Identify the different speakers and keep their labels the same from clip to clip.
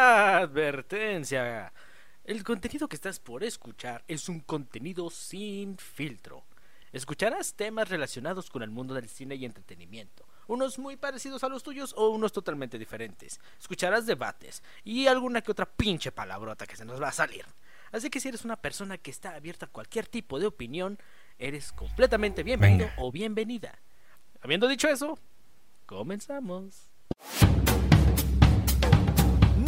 Speaker 1: Advertencia. El contenido que estás por escuchar es un contenido sin filtro. Escucharás temas relacionados con el mundo del cine y entretenimiento, unos muy parecidos a los tuyos o unos totalmente diferentes. Escucharás debates y alguna que otra pinche palabrota que se nos va a salir. Así que si eres una persona que está abierta a cualquier tipo de opinión, eres completamente bienvenido o bienvenida. Habiendo dicho eso, comenzamos.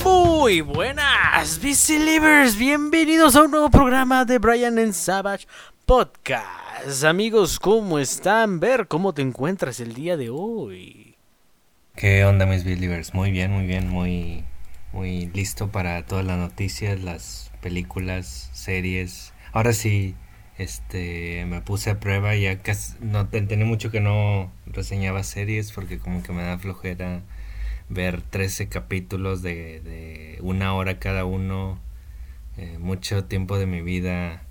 Speaker 1: Muy buenas, Believers. Bienvenidos a un nuevo programa de Brian and Savage Podcast. Amigos, ¿cómo están? Ver cómo te encuentras el día de hoy.
Speaker 2: ¿Qué onda, mis Believers? Muy bien, muy bien, muy, muy listo para todas las noticias, las películas, series. Ahora sí, este, me puse a prueba ya casi, no tenía mucho que no reseñaba series porque como que me da flojera ver 13 capítulos de, de una hora cada uno. Eh, mucho tiempo de mi vida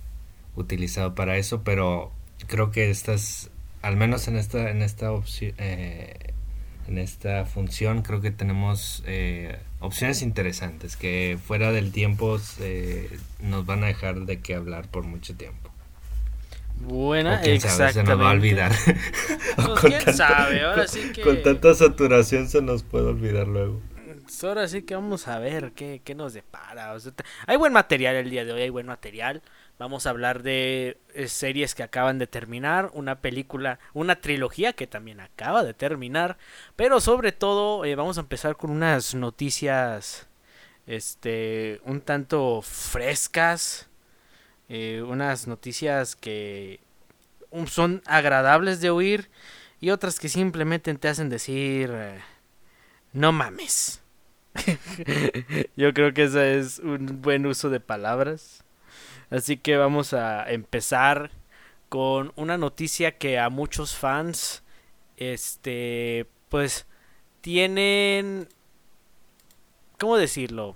Speaker 2: utilizado para eso, pero creo que estas, al menos en esta, en esta opción, eh, en esta función, creo que tenemos eh, opciones interesantes que fuera del tiempo nos van a dejar de qué hablar por mucho tiempo.
Speaker 1: Buena, exactamente.
Speaker 2: se nos va a olvidar.
Speaker 1: Pues, quién sabe, ahora sí que...
Speaker 2: Con tanta saturación se nos puede olvidar luego.
Speaker 1: Pues, ahora sí que vamos a ver qué, qué nos depara. hay buen material el día de hoy, hay buen material. Vamos a hablar de eh, series que acaban de terminar, una película, una trilogía que también acaba de terminar, pero sobre todo eh, vamos a empezar con unas noticias este un tanto frescas eh, unas noticias que son agradables de oír y otras que simplemente te hacen decir, eh, no mames. Yo creo que ese es un buen uso de palabras. Así que vamos a empezar con una noticia que a muchos fans, este, pues, tienen, ¿cómo decirlo?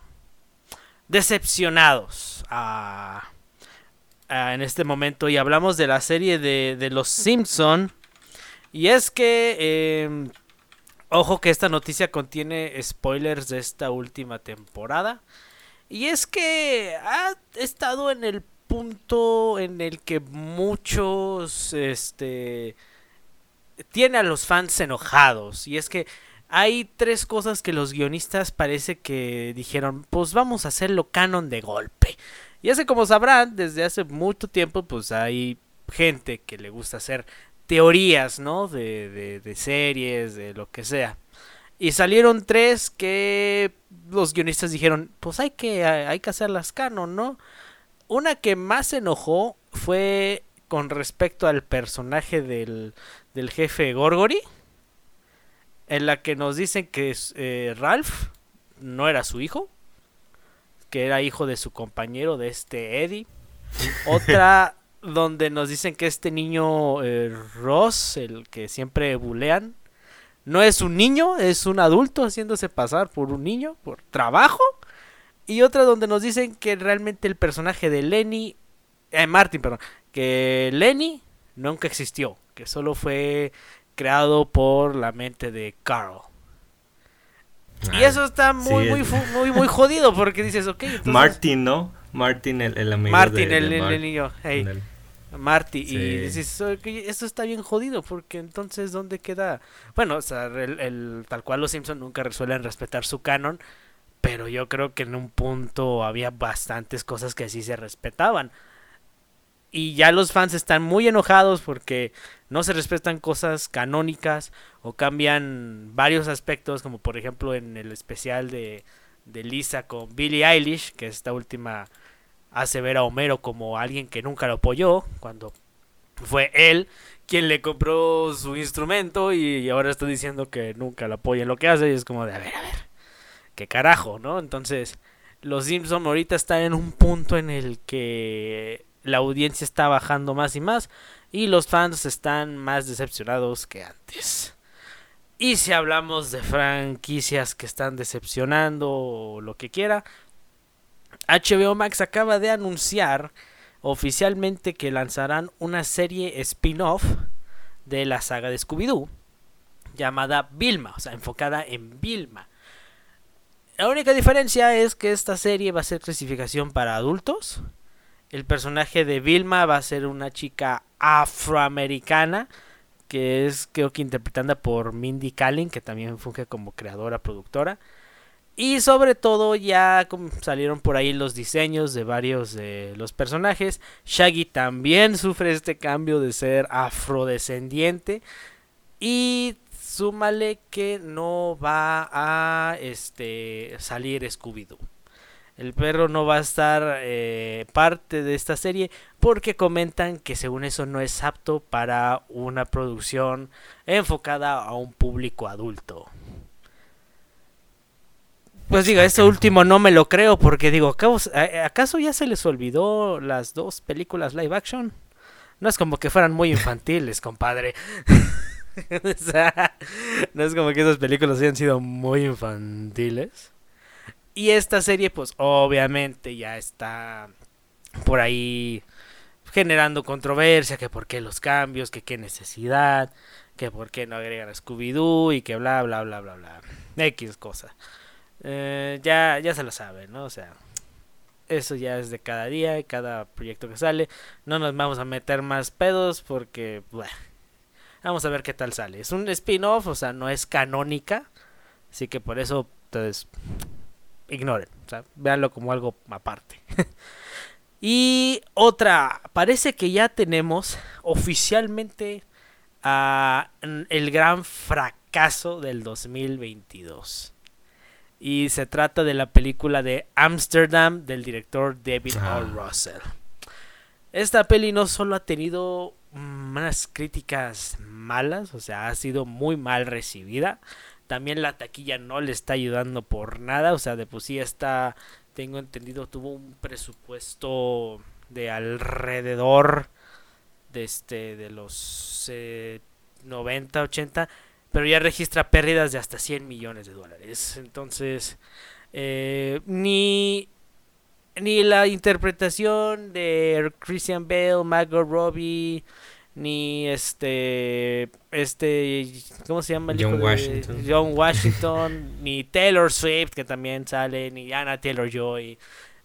Speaker 1: Decepcionados a en este momento y hablamos de la serie de, Los Simpson. Y es que, em, ojo que esta noticia contiene spoilers de esta última temporada. Y es que ha estado en el punto en el que muchos, este, tiene a los fans enojados. Y es que hay tres cosas que los guionistas parece que dijeron, pues vamos a hacerlo canon de golpe. Y es como sabrán, desde hace mucho tiempo pues hay gente que le gusta hacer teorías, ¿no? De, de, series, de lo que sea. Y salieron tres que los guionistas dijeron, pues hay que, hay que hacerlas canon, ¿no? Una que más se enojó fue con respecto al personaje del, del jefe Gorgory. En la que nos dicen que eh, Ralph no era su hijo que era hijo de su compañero de este Eddie. Otra donde nos dicen que este niño eh, Ross, el que siempre bulean, no es un niño, es un adulto haciéndose pasar por un niño, por trabajo. Y otra donde nos dicen que realmente el personaje de Lenny, eh, Martin, perdón, que Lenny nunca existió, que solo fue creado por la mente de Carl. Y eso está muy, muy, muy, muy jodido porque dices, ok.
Speaker 2: Martin, ¿no? Martin, el, el amigo
Speaker 1: Martin, el, el, niño. Hey. Marty. Y dices, okay, eso está bien jodido porque entonces, ¿dónde queda? Bueno, o sea, el, tal cual los Simpsons nunca resuelven respetar su canon. Pero yo creo que en un punto había bastantes cosas que así se respetaban. Y ya los fans están muy enojados porque no se respetan cosas canónicas o cambian varios aspectos, como por ejemplo en el especial de, de Lisa con Billie Eilish, que esta última hace ver a Homero como alguien que nunca lo apoyó, cuando fue él quien le compró su instrumento y ahora está diciendo que nunca lo apoya en lo que hace y es como de, a ver, a ver, qué carajo, ¿no? Entonces, los Simpson ahorita están en un punto en el que la audiencia está bajando más y más y los fans están más decepcionados que antes. Y si hablamos de franquicias que están decepcionando o lo que quiera, HBO Max acaba de anunciar oficialmente que lanzarán una serie spin-off de la saga de Scooby-Doo llamada Vilma, o sea, enfocada en Vilma. La única diferencia es que esta serie va a ser clasificación para adultos. El personaje de Vilma va a ser una chica afroamericana que es creo que interpretada por Mindy Kaling, que también funge como creadora, productora. Y sobre todo ya salieron por ahí los diseños de varios de los personajes. Shaggy también sufre este cambio de ser afrodescendiente. Y súmale que no va a este, salir Scooby-Doo. El perro no va a estar eh, parte de esta serie porque comentan que según eso no es apto para una producción enfocada a un público adulto. Pues digo, esto último no me lo creo porque digo, ¿acaso ya se les olvidó las dos películas live action? No es como que fueran muy infantiles, compadre. no es como que esas películas hayan sido muy infantiles. Y esta serie, pues obviamente ya está por ahí generando controversia, que por qué los cambios, que qué necesidad, que por qué no agregan a Scooby-Doo y que bla, bla, bla, bla, bla. X cosa. Eh, ya, ya se lo sabe, ¿no? O sea, eso ya es de cada día cada proyecto que sale. No nos vamos a meter más pedos porque, bueno, vamos a ver qué tal sale. Es un spin-off, o sea, no es canónica. Así que por eso ustedes ignoren, o sea, véanlo como algo aparte. y otra, parece que ya tenemos oficialmente a el gran fracaso del 2022. Y se trata de la película de Amsterdam del director David O. Russell. Esta peli no solo ha tenido unas críticas malas, o sea, ha sido muy mal recibida, también la taquilla no le está ayudando por nada. O sea, de sí está, tengo entendido, tuvo un presupuesto de alrededor de este de los 90, eh, 80, pero ya registra pérdidas de hasta 100 millones de dólares. Entonces, eh, ni ni la interpretación de Christian Bale, Margot Robbie, ni este este cómo se llama
Speaker 2: John Washington.
Speaker 1: John Washington ni Taylor Swift que también sale ni Anna Taylor Joy.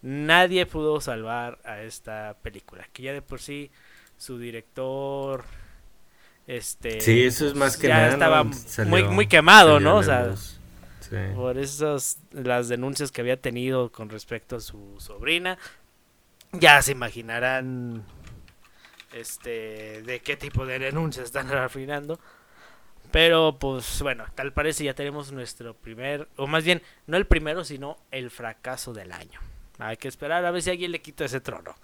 Speaker 1: Nadie pudo salvar a esta película que ya de por sí su director este
Speaker 2: sí eso es más que
Speaker 1: ya estaba muy muy quemado no o sea por esas las denuncias que había tenido con respecto a su sobrina ya se imaginarán este de qué tipo de denuncias están refinando. Pero pues bueno, tal parece ya tenemos nuestro primer, o más bien, no el primero, sino el fracaso del año. Hay que esperar a ver si alguien le quita ese trono.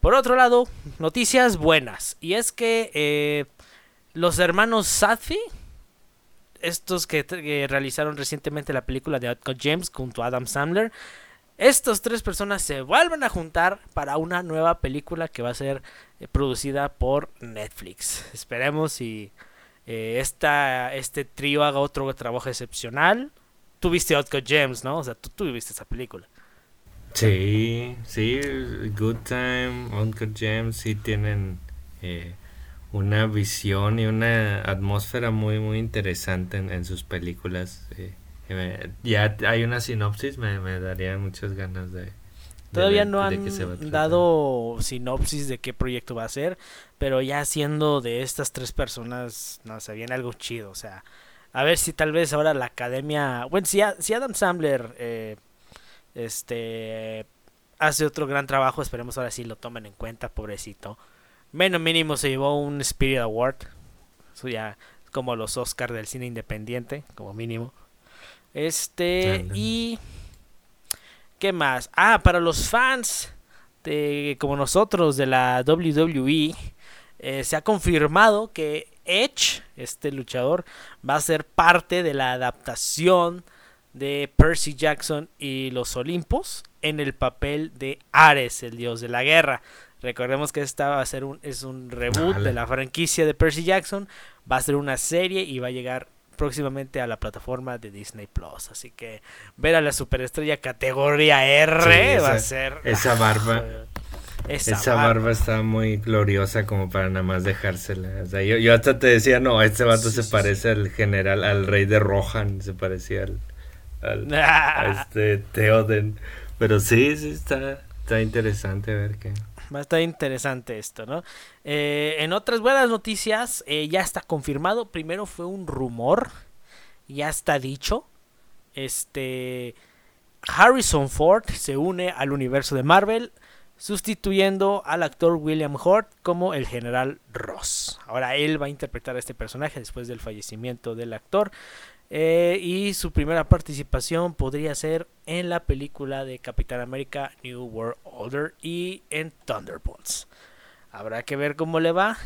Speaker 1: Por otro lado, noticias buenas. Y es que eh, los hermanos Safi, estos que, que, realizaron recientemente la película de Outcome James junto a Adam Sandler, estas tres personas se vuelven a juntar para una nueva película que va a ser eh, producida por Netflix. Esperemos si eh, este trío haga otro trabajo excepcional. Tú viste Outcut Gems, ¿no? O sea, tú, esa película.
Speaker 2: Sí, sí, Good Time, Uncut Gems, sí tienen eh, una visión y una atmósfera muy, muy interesante en, sus películas ya hay una sinopsis, me, daría muchas ganas de...
Speaker 1: Todavía no han dado sinopsis de qué proyecto va a ser, pero ya siendo de estas tres personas, no se viene algo chido, o sea, a ver si tal vez ahora la academia, bueno, si, si Adam Sandler eh, este hace otro gran trabajo, esperemos ahora sí lo tomen en cuenta, pobrecito. Menos mínimo se llevó un Spirit Award, eso ya como los Oscars del cine independiente, como mínimo. Este, y. ¿Qué más? Ah, para los fans de como nosotros de la WWE, eh, se ha confirmado que Edge, este luchador, va a ser parte de la adaptación de Percy Jackson y los Olimpos en el papel de Ares, el dios de la guerra. Recordemos que esta va a ser un, es un reboot de la franquicia de Percy Jackson. Va a ser una serie y va a llegar próximamente a la plataforma de Disney Plus. Así que ver a la superestrella categoría R va a ser.
Speaker 2: Esa barba. Esa, barba. está muy gloriosa como para nada más dejársela. O sea, yo, yo hasta te decía, no, este vato se parece al general, al rey de Rohan, se parecía al a este Theoden. Pero sí, sí, está, está interesante ver qué.
Speaker 1: Va a interesante esto, ¿no? Eh, en otras buenas noticias, eh, ya está confirmado. Primero fue un rumor, ya está dicho. Este. Harrison Ford se une al universo de Marvel, sustituyendo al actor William Hurt como el general Ross. Ahora él va a interpretar a este personaje después del fallecimiento del actor. Eh, y su primera participación podría ser en la película de Capitán América New World Order y en Thunderbolts. Habrá que ver cómo le va.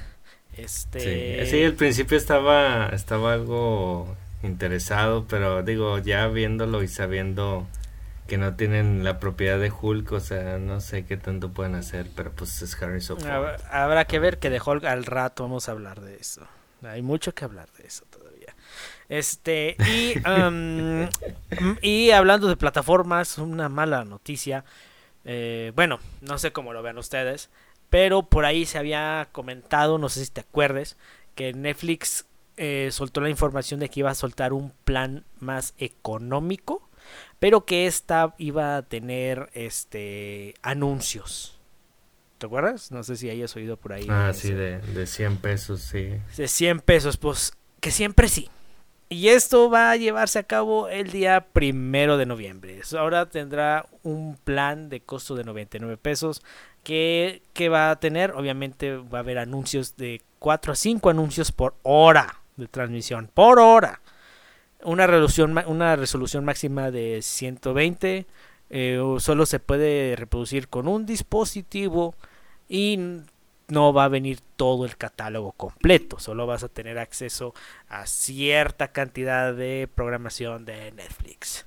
Speaker 1: Este...
Speaker 2: Sí, al principio estaba, estaba algo interesado, pero digo, ya viéndolo y sabiendo que no tienen la propiedad de Hulk, o sea, no sé qué tanto pueden hacer, pero pues es Harrison Ford.
Speaker 1: Habrá que ver que de Hulk al rato vamos a hablar de eso. Hay mucho que hablar de eso todavía. Este, y, y hablando de plataformas, una mala noticia. Eh, bueno, no sé cómo lo vean ustedes, pero por ahí se había comentado, no sé si te acuerdes, que Netflix eh, soltó la información de que iba a soltar un plan más económico, pero que esta iba a tener este anuncios. ¿Te acuerdas? No sé si hayas oído por ahí.
Speaker 2: Ah, sí, de, de 100 pesos, sí.
Speaker 1: De 100 pesos, pues que siempre sí. Y esto va a llevarse a cabo el día primero de noviembre. Ahora tendrá un plan de costo de 99 pesos. Que, va a tener, obviamente, va a haber anuncios de 4 a 5 anuncios por hora de transmisión. Por hora. Una resolución, una resolución máxima de 120. Eh, solo se puede reproducir con un dispositivo. Y no va a venir todo el catálogo completo, solo vas a tener acceso a cierta cantidad de programación de Netflix.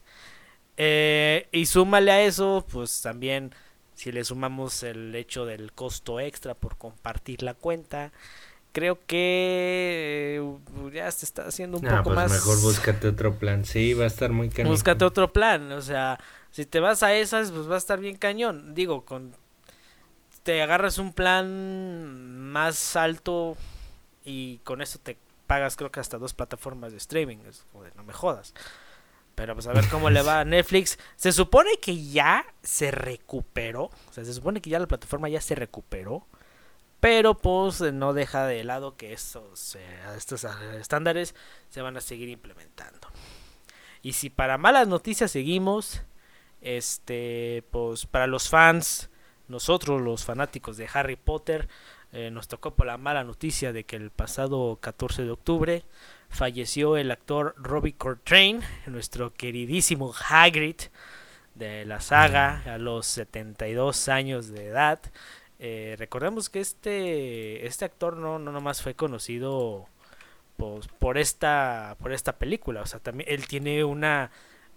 Speaker 1: Eh, y súmale a eso, pues también si le sumamos el hecho del costo extra por compartir la cuenta, creo que eh, ya se está haciendo un poco pues más.
Speaker 2: Mejor búscate otro plan, sí, va a estar muy cañón.
Speaker 1: Búscate otro plan, o sea, si te vas a esas, pues va a estar bien cañón. Digo, con te agarras un plan más alto y con eso te pagas creo que hasta dos plataformas de streaming. no me jodas. Pero pues a ver cómo le va a Netflix. Se supone que ya se recuperó. O sea, se supone que ya la plataforma ya se recuperó. Pero pues no deja de lado que estos, estos estándares se van a seguir implementando. Y si para malas noticias seguimos, este, pues para los fans nosotros, los fanáticos de Harry Potter, eh, nos tocó por la mala noticia de que el pasado 14 de octubre falleció el actor Robbie Coltrane, nuestro queridísimo Hagrid de la saga, a los 72 años de edad. Eh, recordemos que este, este actor no, no nomás fue conocido pues, por, esta, por esta película, o sea, también él tiene una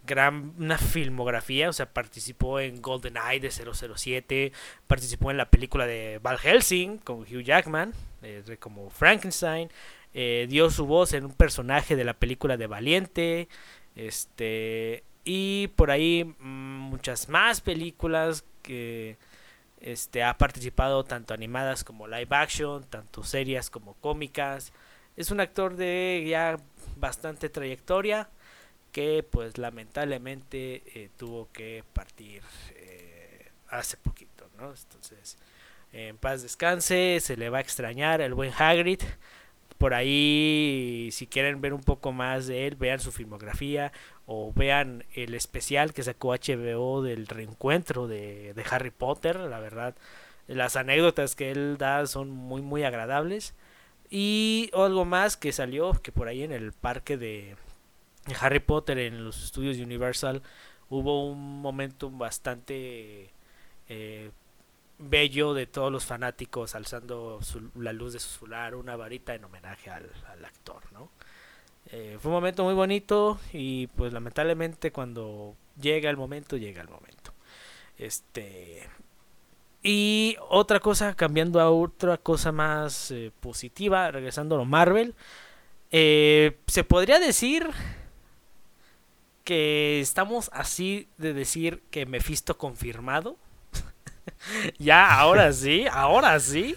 Speaker 1: gran una filmografía, o sea, participó en GoldenEye de 007, participó en la película de Val Helsing con Hugh Jackman, eh, como Frankenstein, eh, dio su voz en un personaje de la película de Valiente, este y por ahí mm, muchas más películas que este ha participado tanto animadas como live action, tanto serias como cómicas. Es un actor de ya bastante trayectoria que pues lamentablemente eh, tuvo que partir eh, hace poquito, ¿no? Entonces, en paz descanse, se le va a extrañar el buen Hagrid. Por ahí, si quieren ver un poco más de él, vean su filmografía o vean el especial que sacó HBO del reencuentro de, de Harry Potter. La verdad, las anécdotas que él da son muy, muy agradables. Y algo más que salió, que por ahí en el parque de, Harry Potter en los estudios Universal hubo un momento bastante eh, bello de todos los fanáticos alzando la luz de su celular, una varita en homenaje al, actor, ¿no? Eh, fue un momento muy bonito y pues lamentablemente cuando llega el momento, llega el momento. Este y otra cosa, cambiando a otra cosa más eh, positiva, regresando a Marvel, se podría decir que estamos así de decir que Mephisto confirmado. ya, ahora sí, ahora sí.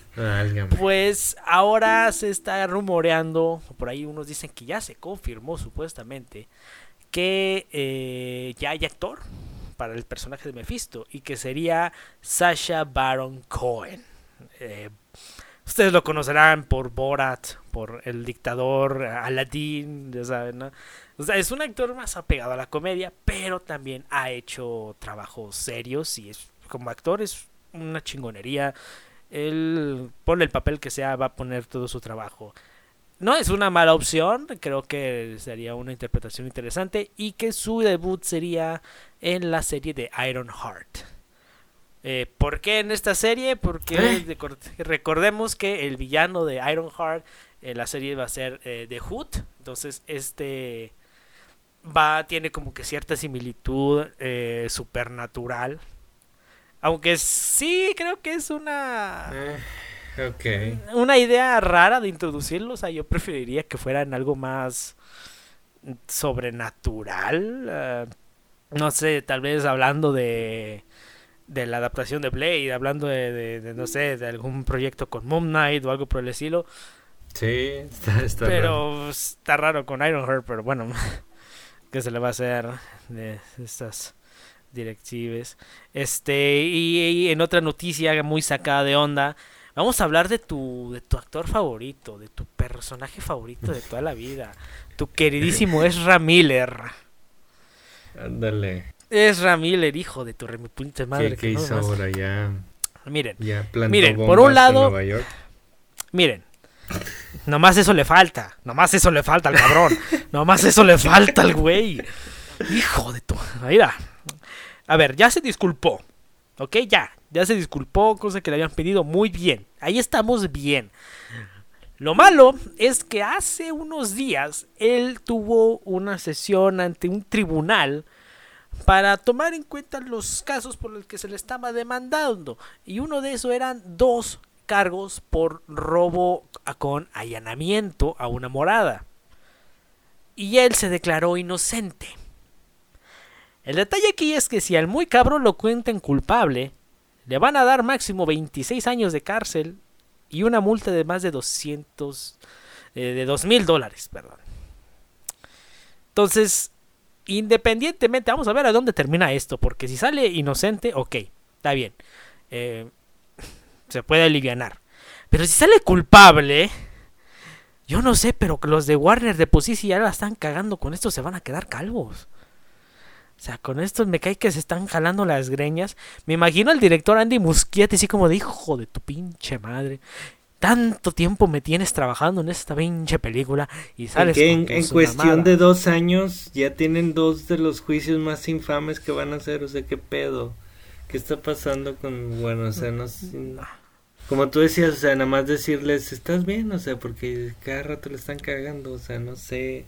Speaker 1: Pues ahora se está rumoreando, por ahí unos dicen que ya se confirmó supuestamente, que eh, ya hay actor para el personaje de Mephisto y que sería Sasha Baron Cohen. Eh, ustedes lo conocerán por Borat, por El Dictador, Aladdin, ya saben, ¿no? O sea, es un actor más apegado a la comedia, pero también ha hecho trabajos serios y es como actor es una chingonería. Él pone el papel que sea, va a poner todo su trabajo. No es una mala opción, creo que sería una interpretación interesante y que su debut sería en la serie de Iron Heart. Eh, ¿Por qué en esta serie? Porque ¿Eh? recordemos que el villano de Iron Heart en la serie va a ser eh, The Hood. Entonces este va tiene como que cierta similitud eh, supernatural. Aunque sí creo que es una
Speaker 2: Okay.
Speaker 1: Una idea rara de introducirlo, o sea, yo preferiría que fueran algo más sobrenatural. Uh, no sé, tal vez hablando de de la adaptación de Blade, hablando de, de, de, no sé, de algún proyecto con Moon Knight o algo por el estilo.
Speaker 2: Sí, está, está
Speaker 1: pero
Speaker 2: raro.
Speaker 1: está raro con Ironheart, pero bueno, que se le va a hacer de estas directives. Este, y, y en otra noticia muy sacada de onda, Vamos a hablar de tu, de tu actor favorito, de tu personaje favorito de toda la vida. Tu queridísimo Ezra Miller.
Speaker 2: Ándale.
Speaker 1: Ezra Miller, hijo de tu remipunte madre.
Speaker 2: ¿Qué, qué
Speaker 1: no
Speaker 2: hizo
Speaker 1: más.
Speaker 2: ahora ya?
Speaker 1: Miren,
Speaker 2: Ya
Speaker 1: miren, por un lado,
Speaker 2: en Nueva York.
Speaker 1: miren. Nomás eso le falta. Nomás eso le falta al cabrón. Nomás eso le falta al güey. Hijo de tu. Mira. A ver, ya se disculpó. ¿Ok? Ya. Ya se disculpó, cosa que le habían pedido muy bien. Ahí estamos bien. Lo malo es que hace unos días él tuvo una sesión ante un tribunal para tomar en cuenta los casos por los que se le estaba demandando. Y uno de esos eran dos cargos por robo con allanamiento a una morada. Y él se declaró inocente. El detalle aquí es que si al muy cabrón lo cuenten culpable, le van a dar máximo 26 años de cárcel y una multa de más de 200, eh, de 2 mil dólares, perdón. Entonces, independientemente, vamos a ver a dónde termina esto, porque si sale inocente, ok, está bien, eh, se puede alivianar. Pero si sale culpable, yo no sé, pero los de Warner de por sí si ya la están cagando con esto, se van a quedar calvos. O sea, con esto me cae que se están jalando las greñas. Me imagino al director Andy Muschietti así como de hijo de tu pinche madre. Tanto tiempo me tienes trabajando en esta pinche película y sales
Speaker 2: Que en,
Speaker 1: con
Speaker 2: en
Speaker 1: tus
Speaker 2: cuestión de dos años ya tienen dos de los juicios más infames que van a hacer, o sea, qué pedo. ¿Qué está pasando con, bueno, o sea, no sé, como tú decías, o sea, nada más decirles, ¿estás bien? O sea, porque cada rato le están cagando, o sea, no sé.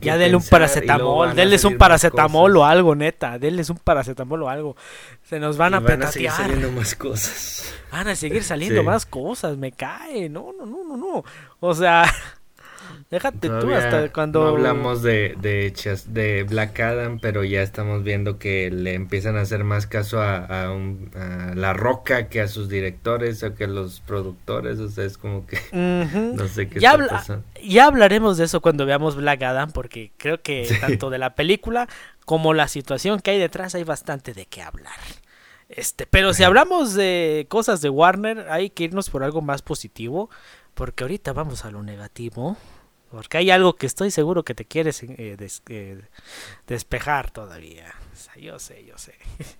Speaker 1: Ya denle un paracetamol,
Speaker 2: a
Speaker 1: denles un paracetamol
Speaker 2: cosas.
Speaker 1: o algo, neta. Denles un paracetamol o algo. Se nos van a
Speaker 2: Y van a seguir saliendo más cosas.
Speaker 1: Van a seguir saliendo
Speaker 2: Sí.
Speaker 1: más cosas, me cae. No, no, no, no, no. O sea, déjate tú hasta cuando.
Speaker 2: No hablamos de, de, de Black Adam, pero ya estamos viendo que le empiezan a hacer más caso a, a, un- a La Roca que a sus directores o que a los productores. O sea, es como que no sé qué
Speaker 1: Ya,
Speaker 2: está pasando.
Speaker 1: ya hablaremos de eso cuando veamos Black Adam, porque creo que
Speaker 2: Sí.
Speaker 1: tanto de la película como la situación que hay detrás hay bastante de qué hablar. Este, pero si hablamos de cosas de Warner, hay que irnos por algo más positivo, porque ahorita vamos a lo negativo, porque hay algo que estoy seguro que te quieres eh, eh, despejar todavía. Yo sé, yo sé.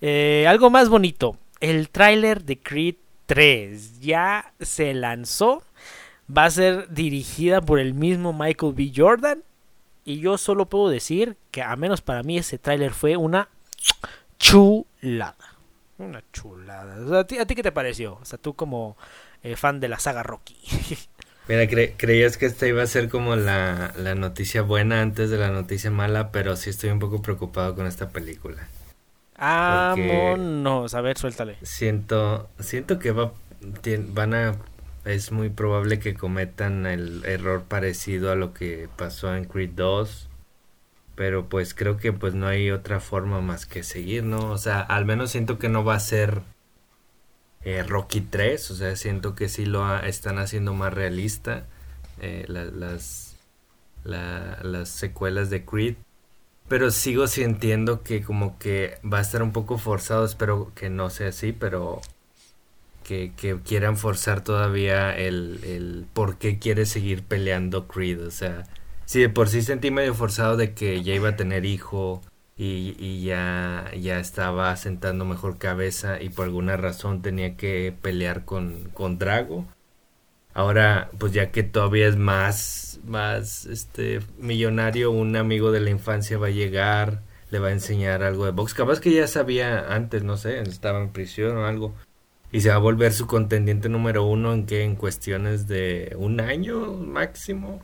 Speaker 1: Eh, algo más bonito, el tráiler de Creed 3 ya se lanzó va a ser dirigida por el mismo Michael B. Jordan. Y yo solo puedo decir que, a menos para mí, ese tráiler fue una chulada. Una chulada. ¿a, ti, qué te pareció? O sea, tú como fan de la saga Rocky.
Speaker 2: Mira, cre- creías que esta iba a ser como la, la noticia buena antes de la noticia mala, pero sí estoy un poco preocupado con esta película.
Speaker 1: Vámonos. A ver, suéltale.
Speaker 2: Siento, siento que va, van a, es muy probable que cometan el error parecido a lo que pasó en Creed 2, pero pues creo que pues no hay otra forma más que seguir, ¿no? O sea, al menos siento que no va a ser eh, Rocky 3, o sea, siento que sí lo están haciendo más realista eh, la- las las secuelas de Creed. Pero sigo sintiendo que como que va a estar un poco forzado, espero que no sea así, pero que, quieran forzar todavía el, el por qué quiere seguir peleando Creed. O sea, si de por sí sentí medio forzado de que ya iba a tener hijo y, ya, ya estaba sentando mejor cabeza y por alguna razón tenía que pelear con, con Drago. Ahora, pues ya que todavía es más, más, este, millonario, un amigo de la infancia va a llegar, le va a enseñar algo de box. Capaz que ya sabía antes, no sé, estaba en prisión o algo. Y se va a volver su contendiente número uno en que en cuestiones de un año máximo.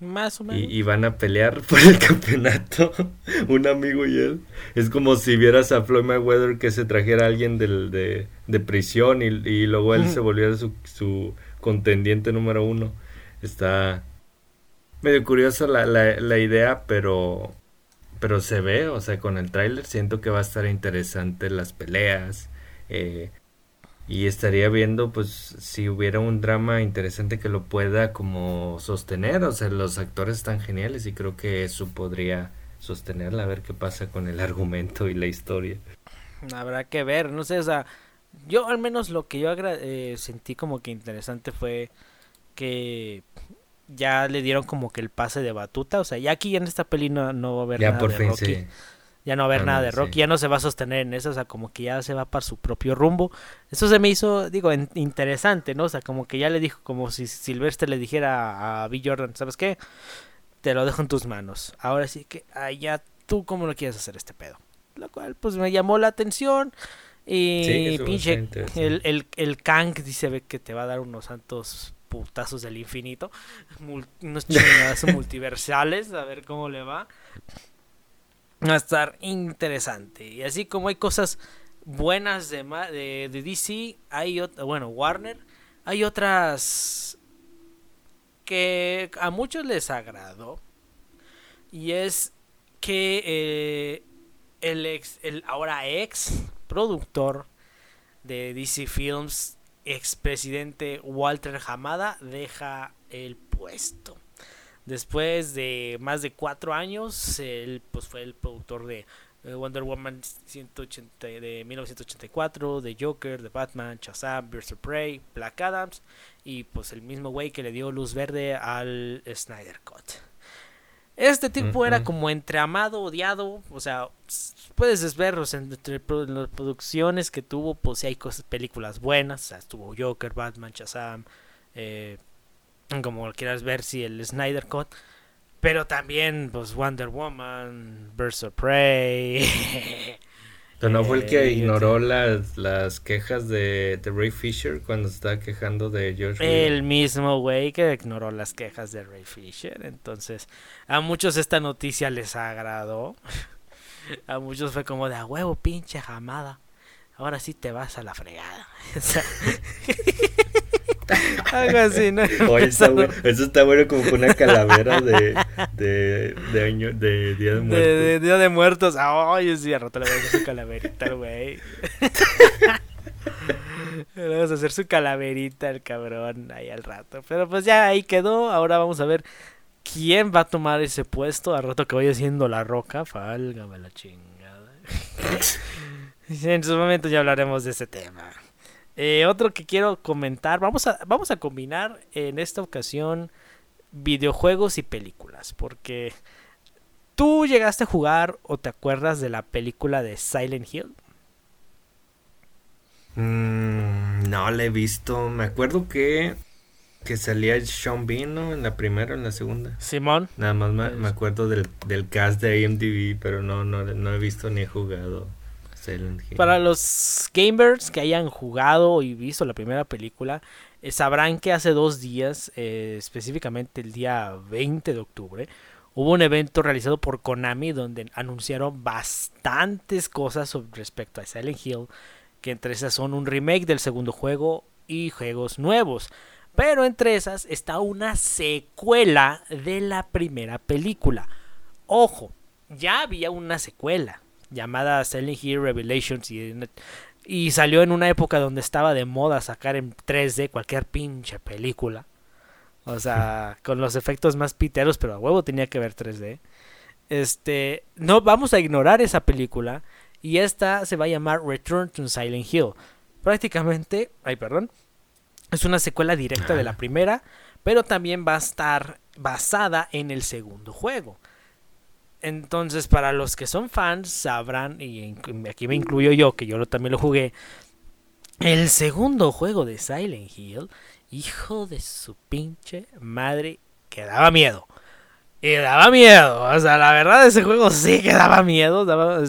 Speaker 1: Más o menos.
Speaker 2: Y, van a pelear por el campeonato, un amigo y él. Es como si vieras a Floyd Mayweather que se trajera a alguien del, de, de prisión y, y luego él se volviera su, su contendiente número uno. Está medio curiosa la, la, la, idea, pero, pero se ve, o sea, con el tráiler siento que va a estar interesante las peleas. Eh, y estaría viendo, pues, si hubiera un drama interesante que lo pueda como sostener. O sea, los actores están geniales y creo que eso podría sostenerla, a ver qué pasa con el argumento y la historia.
Speaker 1: Habrá que ver, no sé, o sea, yo al menos lo que yo eh, sentí como que interesante fue que ya le dieron como que el pase de batuta, o sea, ya aquí en esta peli no, va a haber nada de Rocky. Ya no va a haber nada de Rocky, ya no se va a sostener en eso, o sea, como que ya se va para su propio rumbo. Eso se me hizo, digo, interesante, ¿no? O sea, como que ya le dijo, como si Silvestre le dijera a Bill Jordan, ¿sabes qué? Te lo dejo en tus manos. Ahora sí que, allá tú cómo lo quieres hacer este pedo. Lo cual, pues me llamó la atención. Y pinche, el, el, el Kang dice que te va a dar unos santos putazos del infinito. unos chingadas multiversales, a ver cómo le va. Va a estar interesante. Y así como hay cosas buenas de, de, DC, hay bueno, Warner, hay otras que a muchos les agradó. Y es que eh, el ex, el ahora ex productor de DC Films, expresidente Walter Hamada, deja el puesto. Después de más de cuatro años, él pues, fue el productor de eh, Wonder Woman 180, de 1984, de Joker, de Batman, Shazam, Birds of Prey, Black Adams y pues el mismo güey que le dio luz verde al Snyder Cut. Este tipo era como entre amado, odiado, o sea, puedes ver entre las producciones que tuvo, pues si hay cosas, películas buenas, o sea, estuvo Joker, Batman, Shazam, eh, como quieras ver si el Snyder Cut, pero también pues Wonder Woman, Birds of Prey,
Speaker 2: no fue el que eh, ignoró las, las quejas de, Ray Fisher cuando se estaba quejando de George.
Speaker 1: El mismo güey que ignoró las quejas de Ray Fisher. Entonces, a muchos esta noticia les agradó. A muchos fue como de a huevo, pinche jamada. Ahora sí te vas a la fregada.
Speaker 2: Algo así, ¿no? eso está bueno como con una calavera de, de, de, año, de Día de Muertos.
Speaker 1: De, Día de Muertos. Ay, sí, a rato le voy a hacer su calaverita güey. le vamos a hacer su calaverita el cabrón ahí al rato. Pero pues ya ahí quedó. Ahora vamos a ver quién va a tomar ese puesto. Al rato que vaya siendo la roca. Fálgame la chingada. en su momento ya hablaremos de ese tema. Eh, otro que quiero comentar, vamos a, vamos a combinar en esta ocasión videojuegos y películas, porque tú llegaste a jugar o te acuerdas de la película de Silent Hill.
Speaker 2: Mm, no la he visto, me acuerdo que que salía Sean Bean, En la primera o en la segunda.
Speaker 1: Simón.
Speaker 2: Nada más me, acuerdo del, del, cast de IMDb, pero no, no, no he visto ni he jugado.
Speaker 1: Para los gamers que hayan jugado y visto la primera película, eh, sabrán que hace dos días, eh, específicamente el día 20 de octubre, hubo un evento realizado por Konami donde anunciaron bastantes cosas respecto a Silent Hill, que entre esas son un remake del segundo juego y juegos nuevos. Pero entre esas está una secuela de la primera película. Ojo, ya había una secuela llamada Silent Hill Revelations y, salió en una época donde estaba de moda sacar en 3D cualquier pinche película. O sea, con los efectos más piteros, pero a huevo tenía que ver 3D. Este, no vamos a ignorar esa película y esta se va a llamar Return to Silent Hill. Prácticamente, ay, perdón, es una secuela directa de la primera, pero también va a estar basada en el segundo juego. Entonces, para los que son fans, sabrán, y aquí me incluyo yo, que yo también lo jugué, el segundo juego de Silent Hill, hijo de su pinche madre, que daba miedo. Y daba miedo. O sea, la verdad, ese juego sí que daba miedo. Daba,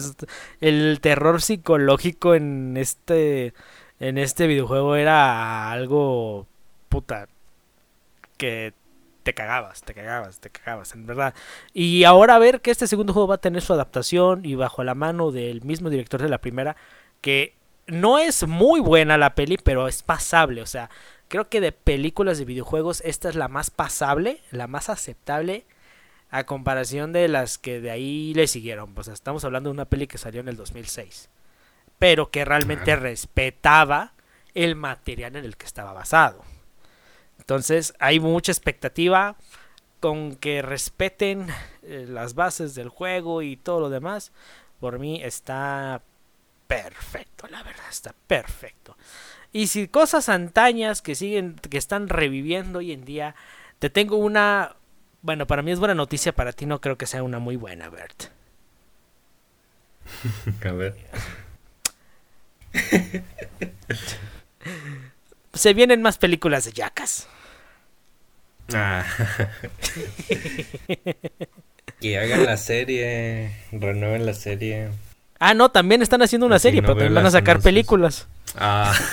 Speaker 1: el terror psicológico en este. En este videojuego era algo. Puta. Que te cagabas, te cagabas, te cagabas, en verdad. Y ahora ver que este segundo juego va a tener su adaptación y bajo la mano del mismo director de la primera, que no es muy buena la peli, pero es pasable. O sea, creo que de películas de videojuegos esta es la más pasable, la más aceptable a comparación de las que de ahí le siguieron. O sea, estamos hablando de una peli que salió en el 2006, pero que realmente respetaba el material en el que estaba basado. Entonces hay mucha expectativa con que respeten eh, las bases del juego y todo lo demás. Por mí está perfecto, la verdad, está perfecto. Y si cosas antañas que siguen, que están reviviendo hoy en día, te tengo una, bueno, para mí es buena noticia, para ti no creo que sea una muy buena, Bert.
Speaker 2: A ver.
Speaker 1: Se vienen más películas de Jackas.
Speaker 2: Ah. que hagan la serie, renueven la serie.
Speaker 1: Ah, no, también están haciendo una serie, pero también van a sacar películas. Ah.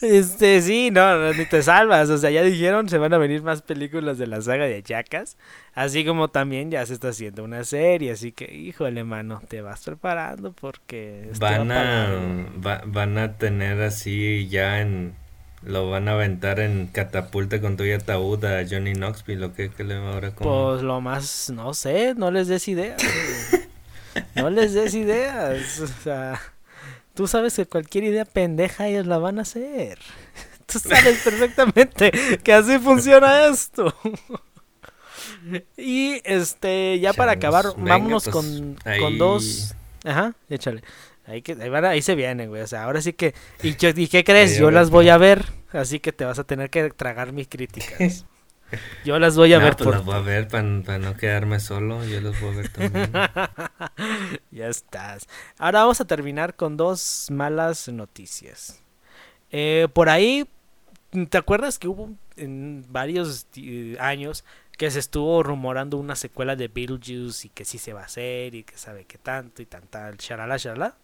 Speaker 1: Este, sí, no, ni te salvas. O sea, ya dijeron, se van a venir más películas de la saga de Jackas. Así como también ya se está haciendo una serie. Así que, híjole, mano, te vas preparando porque.
Speaker 2: Van a, van a tener así ya en. Lo van a aventar en catapulta con tu ataúd a Johnny Knoxville. ¿Lo que, le va ahora
Speaker 1: como... Pues lo más, no sé, no les des ideas. no les des ideas. O sea. Tú sabes que cualquier idea pendeja ellos la van a hacer. Tú sabes perfectamente que así funciona esto. y este, ya para acabar, vámonos pues, con, con, dos. Ajá, échale. Ahí, que, ahí, se vienen, güey. O sea, ahora sí que. ¿Y, y qué crees? Yo las voy a ver. Así que te vas a tener que tragar mis críticas. Yo las voy a ver.
Speaker 2: Pues las voy a ver para no quedarme solo. Yo las voy a ver también.
Speaker 1: ya estás. Ahora vamos a terminar con dos malas noticias. Eh, por ahí, ¿te acuerdas que hubo en varios años que se estuvo rumorando una secuela de Beetlejuice y que sí se va a hacer y que sabe que tanto y tan tal, shalala, shalala?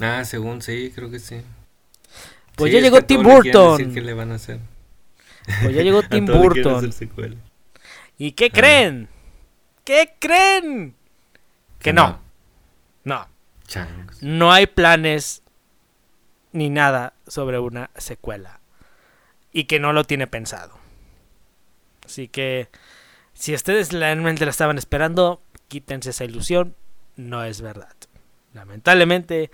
Speaker 2: Ah, según sí, creo que sí.
Speaker 1: Pues ya llegó Tim Burton.
Speaker 2: ¿Qué le van a hacer?
Speaker 1: Pues ya llegó Tim Burton. ¿Y qué creen? ¿Qué creen? Que no. No. No hay planes ni nada sobre una secuela. Y que no lo tiene pensado. Así que si ustedes realmente la estaban esperando, quítense esa ilusión. No es verdad. Lamentablemente,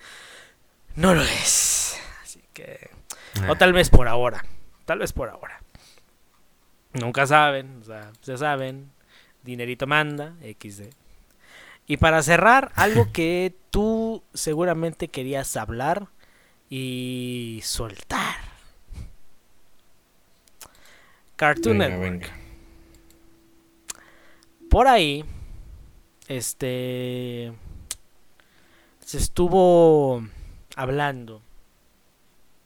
Speaker 1: no lo es. Así que... O eh. tal vez por ahora. Tal vez por ahora. Nunca saben, o sea, ya saben, dinerito manda, XD. Y para cerrar, algo que tú seguramente querías hablar y soltar. Cartoon Network. Por ahí, este, se estuvo hablando,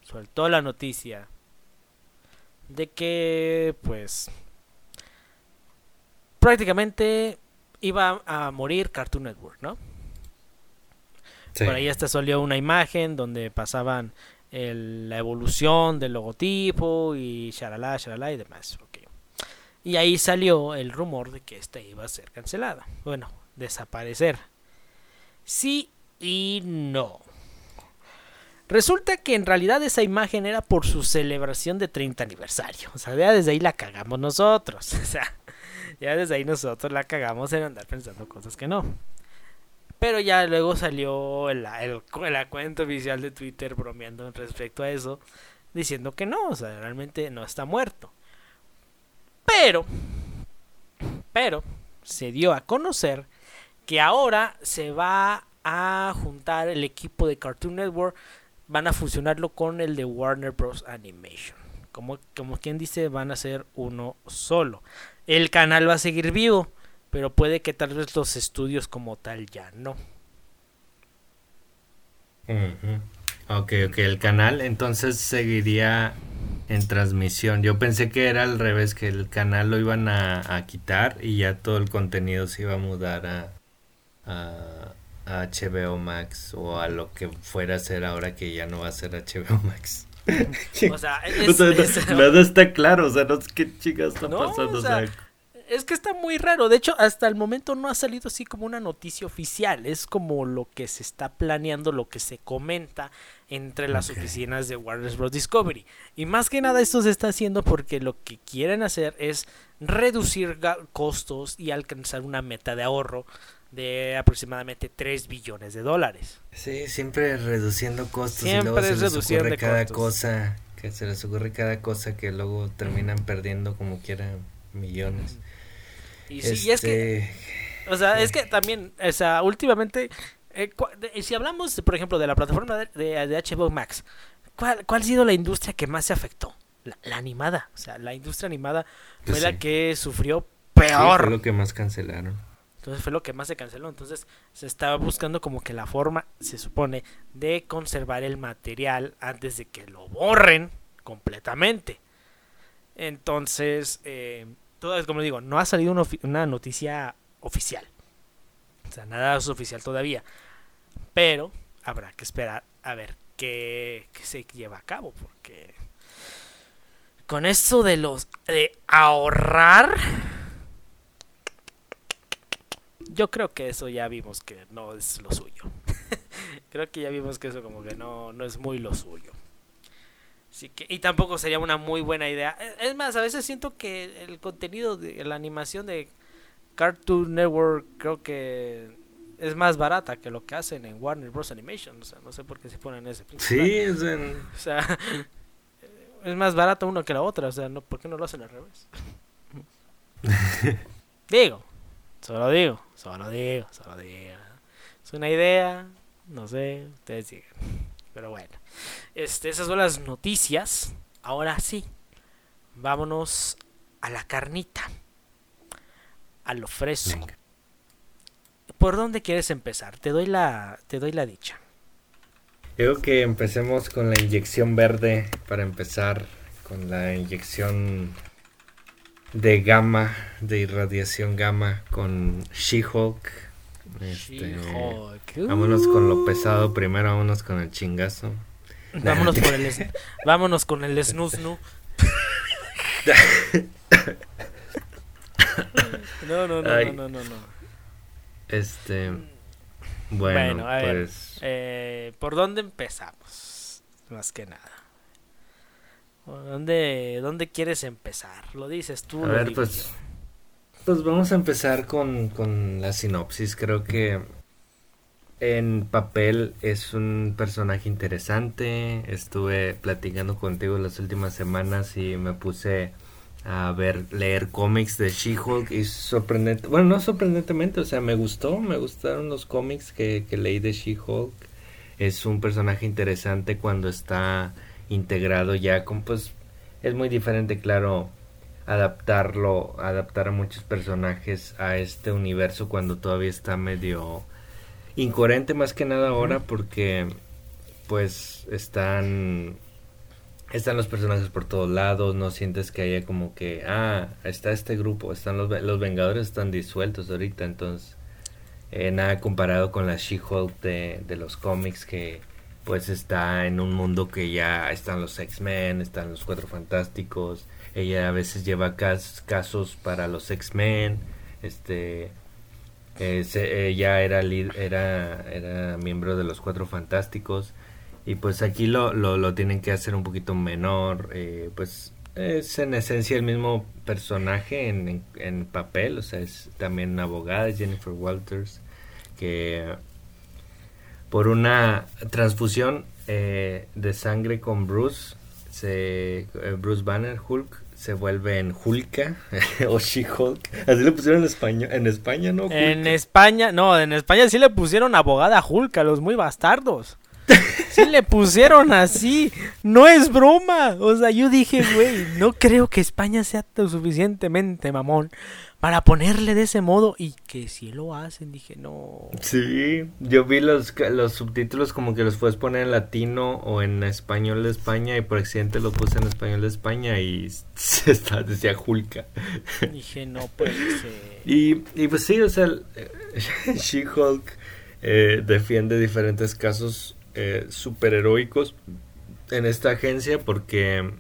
Speaker 1: soltó la noticia de que pues prácticamente iba a morir Cartoon Network, ¿no? Por ahí hasta salió una imagen donde pasaban la evolución del logotipo y shalala, shalala y demás. Y ahí salió el rumor de que esta iba a ser cancelada. Bueno, desaparecer. Sí y no. Resulta que en realidad esa imagen era por su celebración de 30 aniversario. O sea, ya desde ahí la cagamos nosotros. O sea, ya desde ahí nosotros la cagamos en andar pensando cosas que no. Pero ya luego salió el, el, la cuenta oficial de Twitter bromeando respecto a eso, diciendo que no, o sea, realmente no está muerto. Pero, pero, se dio a conocer que ahora se va a juntar el equipo de Cartoon Network, van a fusionarlo con el de Warner Bros. Animation. Como, como quien dice, van a ser uno solo. El canal va a seguir vivo, pero puede que tal vez los estudios como tal ya no.
Speaker 2: Ok, ok, el canal entonces seguiría en transmisión. Yo pensé que era al revés, que el canal lo iban a, quitar y ya todo el contenido se iba a mudar a, a, HBO Max o a lo que fuera a ser ahora que ya no va a ser HBO Max. o sea, nada está claro, o sea, no sé qué chicas está pasando.
Speaker 1: es que está muy raro. De hecho, hasta el momento no ha salido así como una noticia oficial. Es como lo que se está planeando, lo que se comenta entre las oficinas de Warner Bros. Discovery. Y más que nada esto se está haciendo porque lo que quieren hacer es reducir costos y alcanzar una meta de ahorro de aproximadamente 3 billones de dólares.
Speaker 2: Sí, siempre reduciendo costos siempre y luego se les ocurre cada cosa, que se les ocurre cada cosa que luego terminan perdiendo como quieran millones.
Speaker 1: Y sí, es que este, o sea, es que también, o sea, últimamente eh, si hablamos, por ejemplo, de la plataforma de, de, HBO Max, ¿cuál, ¿cuál, ha sido la industria que más se afectó? La, animada. O sea, la industria animada fue pues la que sufrió peor.
Speaker 2: fue lo que más cancelaron.
Speaker 1: Entonces fue lo que más se canceló. Entonces se estaba buscando como que la forma, se supone, de conservar el material antes de que lo borren completamente. Entonces, eh, como digo, no ha salido una noticia oficial. O sea, nada es oficial todavía. Pero habrá que esperar a ver qué, se lleva a cabo. Porque con esto de los de ahorrar yo creo que eso ya vimos que no es lo suyo. creo que ya vimos que eso como que no, no es muy lo suyo. Así que, y tampoco sería una muy buena idea. Es más, a veces siento que el contenido de la animación de Cartoon Network creo que es más barata que lo que hacen en Warner Bros. Animation. O sea, no sé por qué se ponen ese.
Speaker 2: Sí, es
Speaker 1: O sea, es más barato uno que la otra. O sea, no, ¿por qué no lo hacen al revés? digo, solo digo, solo digo, solo digo. Es una idea, no sé, ustedes digan. Pero bueno, este, esas son las noticias. Ahora sí, vámonos a la carnita, a lo fresco. ¿Por dónde quieres empezar? Te doy la, te doy la dicha.
Speaker 2: Creo que empecemos con la inyección verde para empezar con la inyección de gamma, de irradiación gamma con She-Hulk. Este, vámonos con lo pesado primero, vámonos con el chingazo.
Speaker 1: Vámonos, con el, vámonos con el snusnu. no, no, no, no, no, no.
Speaker 2: Este. Bueno, pues.
Speaker 1: Eh, ¿Por dónde empezamos? Más que nada. ¿Dónde, ¿Dónde quieres empezar? Lo dices tú.
Speaker 2: A ver, pues. Pues vamos a empezar con, con la sinopsis. Creo que en papel es un personaje interesante. Estuve platicando contigo las últimas semanas y me puse a ver, leer cómics de She-Hulk y sorprendente, bueno, no sorprendentemente, o sea, me gustó, me gustaron los cómics que, que leí de She-Hulk. Es un personaje interesante cuando está integrado ya con, pues, es muy diferente, claro, adaptarlo, adaptar a muchos personajes a este universo cuando todavía está medio incoherente más que nada ahora porque pues están están los personajes por todos lados, no sientes que haya como que, ah, está este grupo, están los, los Vengadores están disueltos ahorita, entonces eh, nada comparado con la She-Hulk de, de los cómics que pues está en un mundo que ya están los X-Men, están los Cuatro Fantásticos, ella a veces lleva casos para los X-Men, este ella era, miembro de los Cuatro Fantásticos. Y pues aquí lo, lo, lo tienen que hacer un poquito menor, eh, pues es en esencia el mismo personaje en, en, papel, o sea, es también una abogada, Jennifer Walters, que por una transfusión eh, de sangre con Bruce, se, eh, Bruce Banner, Hulk, se vuelve en Hulka o She-Hulk. Así le pusieron en España, en España, ¿no?
Speaker 1: En España, no, en España sí le pusieron abogada Hulk a los muy bastardos. Sí le pusieron así. No es broma. O sea, yo dije, güey, no creo que España sea lo suficientemente mamón para ponerle de ese modo y que si lo hacen, dije, no.
Speaker 2: Sí, yo vi los, los subtítulos como que los puedes poner en latino o en español de España y por accidente lo puse en español de España y se está, decía Julka.
Speaker 1: Dije, no puede ser.
Speaker 2: Y, y pues sí, o sea, She-Hulk eh, defiende diferentes casos eh, superheroicos en esta agencia porque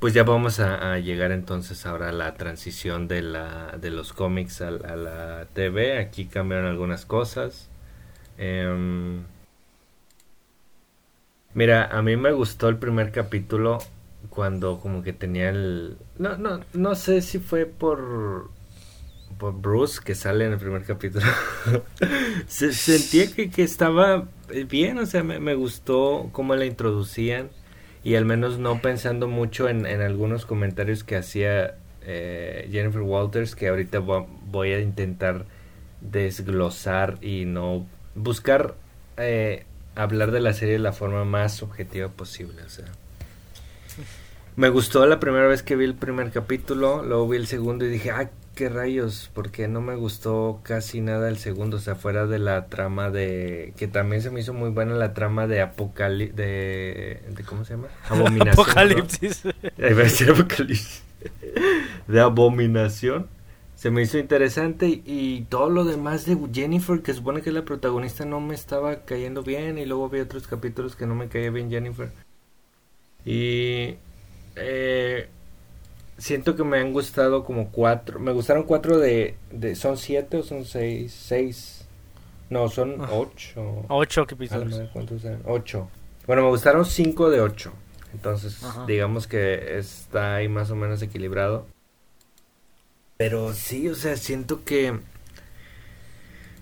Speaker 2: pues ya vamos a, llegar entonces ahora a la transición de, la, de los cómics a, la TV. Aquí cambiaron algunas cosas. Em, mira, a mí me gustó el primer capítulo cuando como que tenía el... No, no, no sé si fue por... Por Bruce que sale en el primer capítulo. Se, sentía que, que, estaba bien, o sea, me, me gustó cómo la introducían y al menos no pensando mucho en, algunos comentarios que hacía eh, Jennifer Walters que ahorita voy a intentar desglosar y no buscar eh, hablar de la serie de la forma más objetiva posible o sea. Me gustó la primera vez que vi el primer capítulo luego vi el segundo y dije qué rayos, porque no me gustó casi nada el segundo, o sea, fuera de la trama de, que también se me hizo muy buena la trama de Apocalipsis, de, ¿cómo se llama? Abominación. Apocalipsis. Apocalipsis. de Abominación. Se me hizo interesante y, todo lo demás de Jennifer, que supone que es la protagonista, no me estaba cayendo bien y luego vi otros capítulos que no me caía bien Jennifer. Y... Eh, siento que me han gustado como cuatro. Me gustaron cuatro de. de ¿Son siete o son seis? Seis. No, son ah. ocho.
Speaker 1: Ocho episodios.
Speaker 2: ¿Cuántos eran? Ocho. Bueno, me gustaron cinco de ocho. Entonces, digamos que está ahí más o menos equilibrado. Pero sí, o sea, siento que.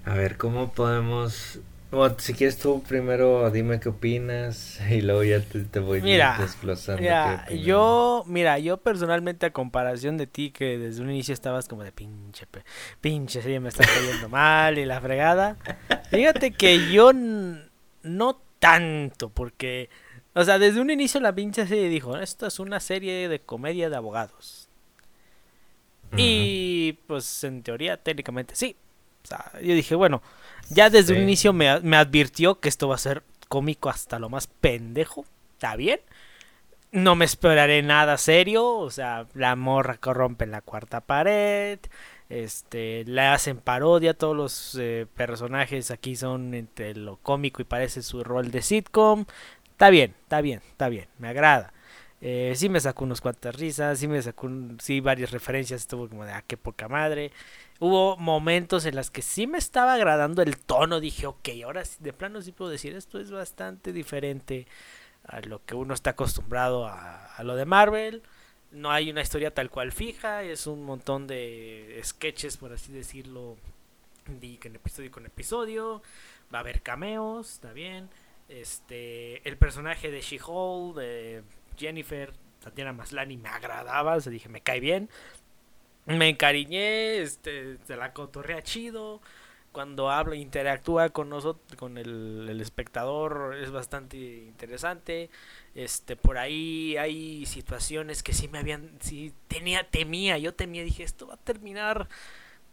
Speaker 2: A ver, ¿cómo podemos bueno, si quieres tú primero dime qué opinas y luego ya te, voy
Speaker 1: mira, desglosando. Mira, yo, mira, yo personalmente a comparación de ti que desde un inicio estabas como de pinche, pinche serie me está cayendo mal y la fregada. Fíjate que yo no tanto porque, o sea, desde un inicio la pinche serie dijo, esto es una serie de comedia de abogados. Y pues en teoría técnicamente sí. O sea, yo dije, bueno, ya desde un inicio me, advirtió que esto va a ser cómico hasta lo más pendejo. Está bien. No me esperaré nada serio. O sea, la morra corrompe en la cuarta pared. Este, le hacen parodia. Todos los eh, personajes aquí son entre lo cómico y parece su rol de sitcom. Está bien, está bien, está bien. Me agrada. Eh, sí me sacó unos cuantas risas, sí me sacó sí varias referencias, estuvo como de ah, qué poca madre. Hubo momentos en los que sí me estaba agradando el tono, dije, ok, ahora de plano sí puedo decir, esto es bastante diferente a lo que uno está acostumbrado a, lo de Marvel. No hay una historia tal cual fija, es un montón de sketches, por así decirlo, de, episodio con episodio. Va a haber cameos, está bien. Este, el personaje de She-Hulk, de Jennifer, Tatiana Maslani, me agradaba, o sea, dije, me cae bien me encariñé, este, se la cotorrea chido. Cuando habla, interactúa con nosotros, con el, espectador, es bastante interesante. Este, por ahí hay situaciones que sí me habían, sí tenía, temía, yo temía, dije, esto va a terminar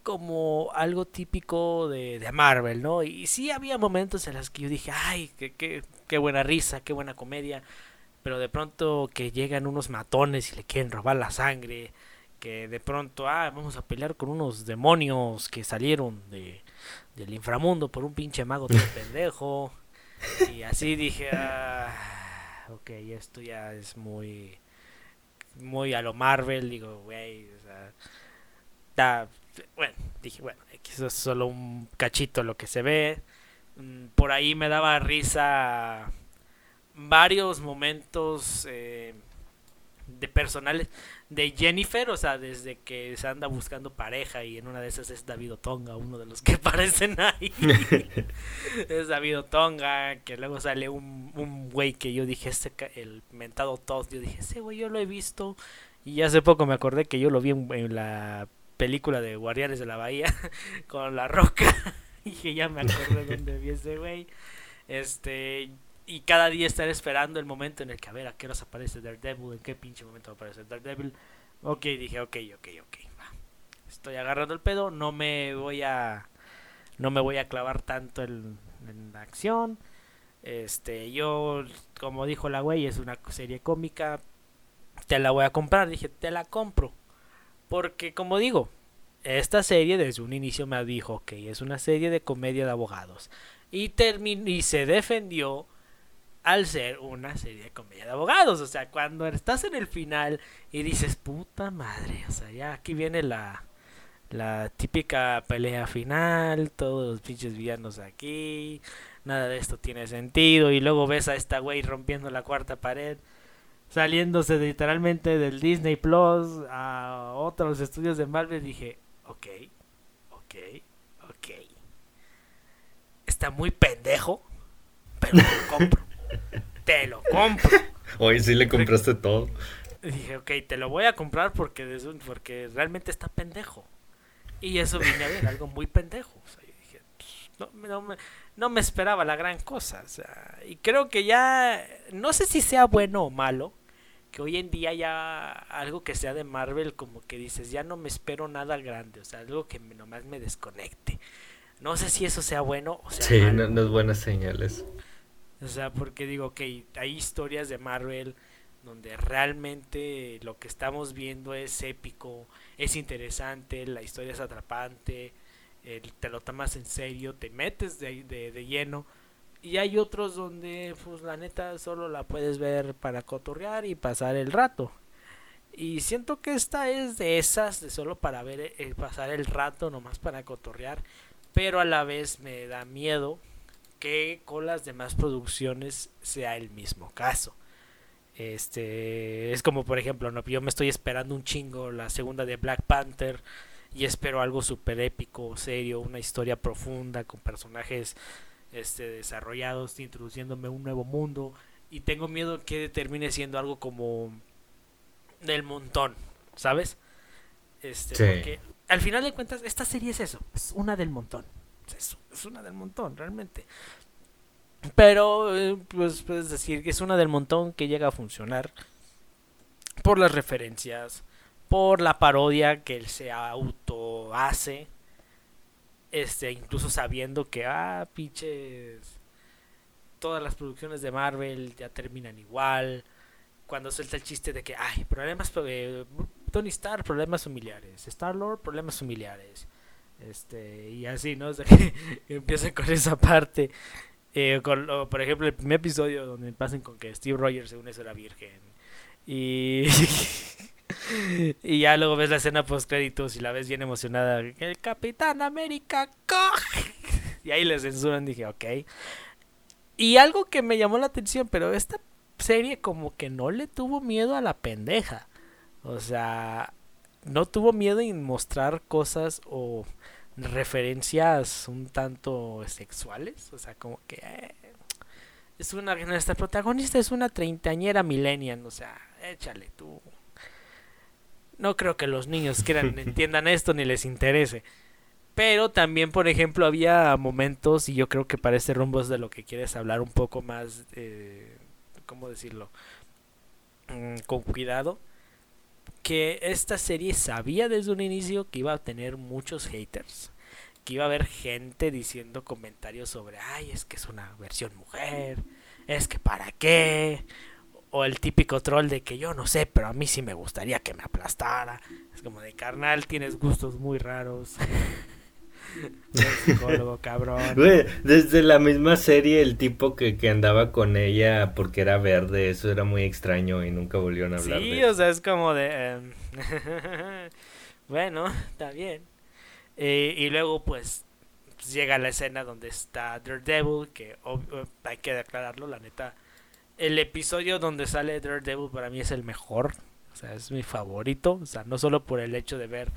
Speaker 1: como algo típico de, de Marvel, ¿no? Y sí había momentos en los que yo dije, ay, qué, qué, qué buena risa, qué buena comedia. Pero de pronto que llegan unos matones y le quieren robar la sangre que de pronto, ah, vamos a pelear con unos demonios que salieron de, del inframundo por un pinche mago tan pendejo. Y así dije, ah, ok, esto ya es muy, muy a lo Marvel, digo, güey, o sea, da, bueno, dije, bueno, eso es solo un cachito lo que se ve. Mm, por ahí me daba risa varios momentos eh, de personales de Jennifer, o sea, desde que se anda buscando pareja y en una de esas es David Otonga, uno de los que aparecen ahí. es David Otonga, que luego sale un, un güey que yo dije, este, el mentado Todd, yo dije, ese güey yo lo he visto. Y hace poco me acordé que yo lo vi en, la película de Guardianes de la Bahía con La Roca. y que ya me acordé dónde vi ese güey. Este, y cada día estar esperando el momento en el que a ver a qué nos aparece Daredevil, en qué pinche momento va a aparecer Daredevil. Ok, dije, ok, ok, ok. Estoy agarrando el pedo, no me voy a no me voy a clavar tanto en, en la acción. Este, yo como dijo la güey, es una serie cómica. Te la voy a comprar, dije, te la compro. Porque como digo, esta serie desde un inicio me dijo, ok, es una serie de comedia de abogados. Y, y se defendió al ser una serie de comedia de abogados. O sea, cuando estás en el final y dices, puta madre, o sea, ya aquí viene la, la típica pelea final, todos los pinches villanos aquí, nada de esto tiene sentido. Y luego ves a esta güey rompiendo la cuarta pared, saliéndose literalmente del Disney Plus a otros estudios de Marvel. Dije, ok, ok, ok. Está muy pendejo, pero lo compro te lo compro.
Speaker 2: Hoy sí le compraste todo.
Speaker 1: dije, ok, te lo voy a comprar porque, porque realmente está pendejo. Y eso viene a ver algo muy pendejo. dije, pues, no, me, esperaba la gran cosa. y creo que ya, no sé si sea bueno o malo, que hoy en día ya algo que sea de Marvel, como que dices, ya no me espero nada grande. O sea, algo que nomás me desconecte. No sé si eso sea bueno o sea
Speaker 2: Sí, no, no es buenas señales.
Speaker 1: O sea, porque digo, que hay historias de Marvel donde realmente lo que estamos viendo es épico, es interesante, la historia es atrapante, te lo tomas en serio, te metes de, de, lleno. Y hay otros donde, pues la neta, solo la puedes ver para cotorrear y pasar el rato. Y siento que esta es de esas, de solo para ver, eh, pasar el rato, nomás para cotorrear. Pero a la vez me da miedo que con las demás producciones sea el mismo caso. Este es como por ejemplo, ¿no? yo me estoy esperando un chingo la segunda de Black Panther y espero algo súper épico, serio, una historia profunda con personajes este, desarrollados, introduciéndome un nuevo mundo y tengo miedo que termine siendo algo como del montón, ¿sabes? Este, porque al final de cuentas esta serie es eso, es una del montón es, una del montón, realmente. Pero, eh, pues puedes decir que es una del montón que llega a funcionar por las referencias, por la parodia que él se auto hace, este, incluso sabiendo que, ah, pinches, todas las producciones de Marvel ya terminan igual. Cuando suelta el chiste de que, ay, problemas, eh, Tony Stark, problemas familiares, Star Lord, problemas familiares. Este, y así, ¿no? O sea, que empieza con esa parte. Eh, con, por ejemplo, el primer episodio donde pasan con que Steve Rogers según eso era virgen. Y, y ya luego ves la escena post créditos y la ves bien emocionada. El Capitán América coge. Y ahí le censuran, dije, ok. Y algo que me llamó la atención, pero esta serie como que no le tuvo miedo a la pendeja. O sea, no tuvo miedo en mostrar cosas o referencias un tanto sexuales, o sea, como que eh, es una nuestra protagonista es una treintañera millennial, o sea, échale tú. No creo que los niños quieran entiendan esto ni les interese. Pero también, por ejemplo, había momentos, y yo creo que para este rumbo es de lo que quieres hablar un poco más, eh, ¿cómo decirlo? Mm, con cuidado que esta serie sabía desde un inicio que iba a tener muchos haters. Que iba a haber gente diciendo comentarios sobre, ay, es que es una versión mujer, es que para qué. O el típico troll de que yo no sé, pero a mí sí me gustaría que me aplastara. Es como de carnal, tienes gustos muy raros. Psicólogo, cabrón.
Speaker 2: desde la misma serie, el tipo que, que, andaba con ella porque era verde, eso era muy extraño y nunca volvieron a hablar
Speaker 1: sí, o sea, es como de. Em, bueno, está bien. Eh, y luego, pues, llega la escena donde está Daredevil, que hay que declararlo, la neta. El episodio donde sale Daredevil para mí es el mejor. O sea, es mi favorito. O sea, no solo por el hecho de ver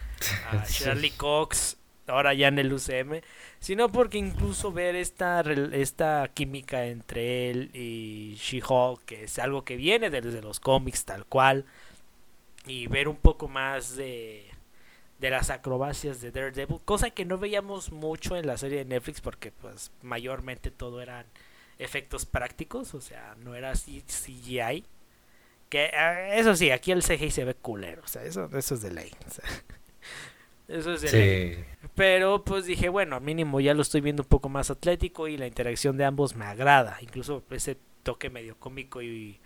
Speaker 1: a Shirley Cox ahora ya en el UCM, sino porque incluso ver esta, esta química entre él y She-Hulk, que es algo que viene desde los cómics tal cual, y ver un poco más de, de las acrobacias de Daredevil, cosa que no veíamos mucho en la serie de Netflix porque pues mayormente todo eran efectos prácticos, o sea, no era CGI. Que eh, eso sí, aquí el CGI se ve culero, o sea, eso, eso es de ley. Eso es ley. Pero pues dije, bueno, mínimo ya lo estoy viendo un poco más atlético y la interacción de ambos me agrada, incluso ese toque medio cómico y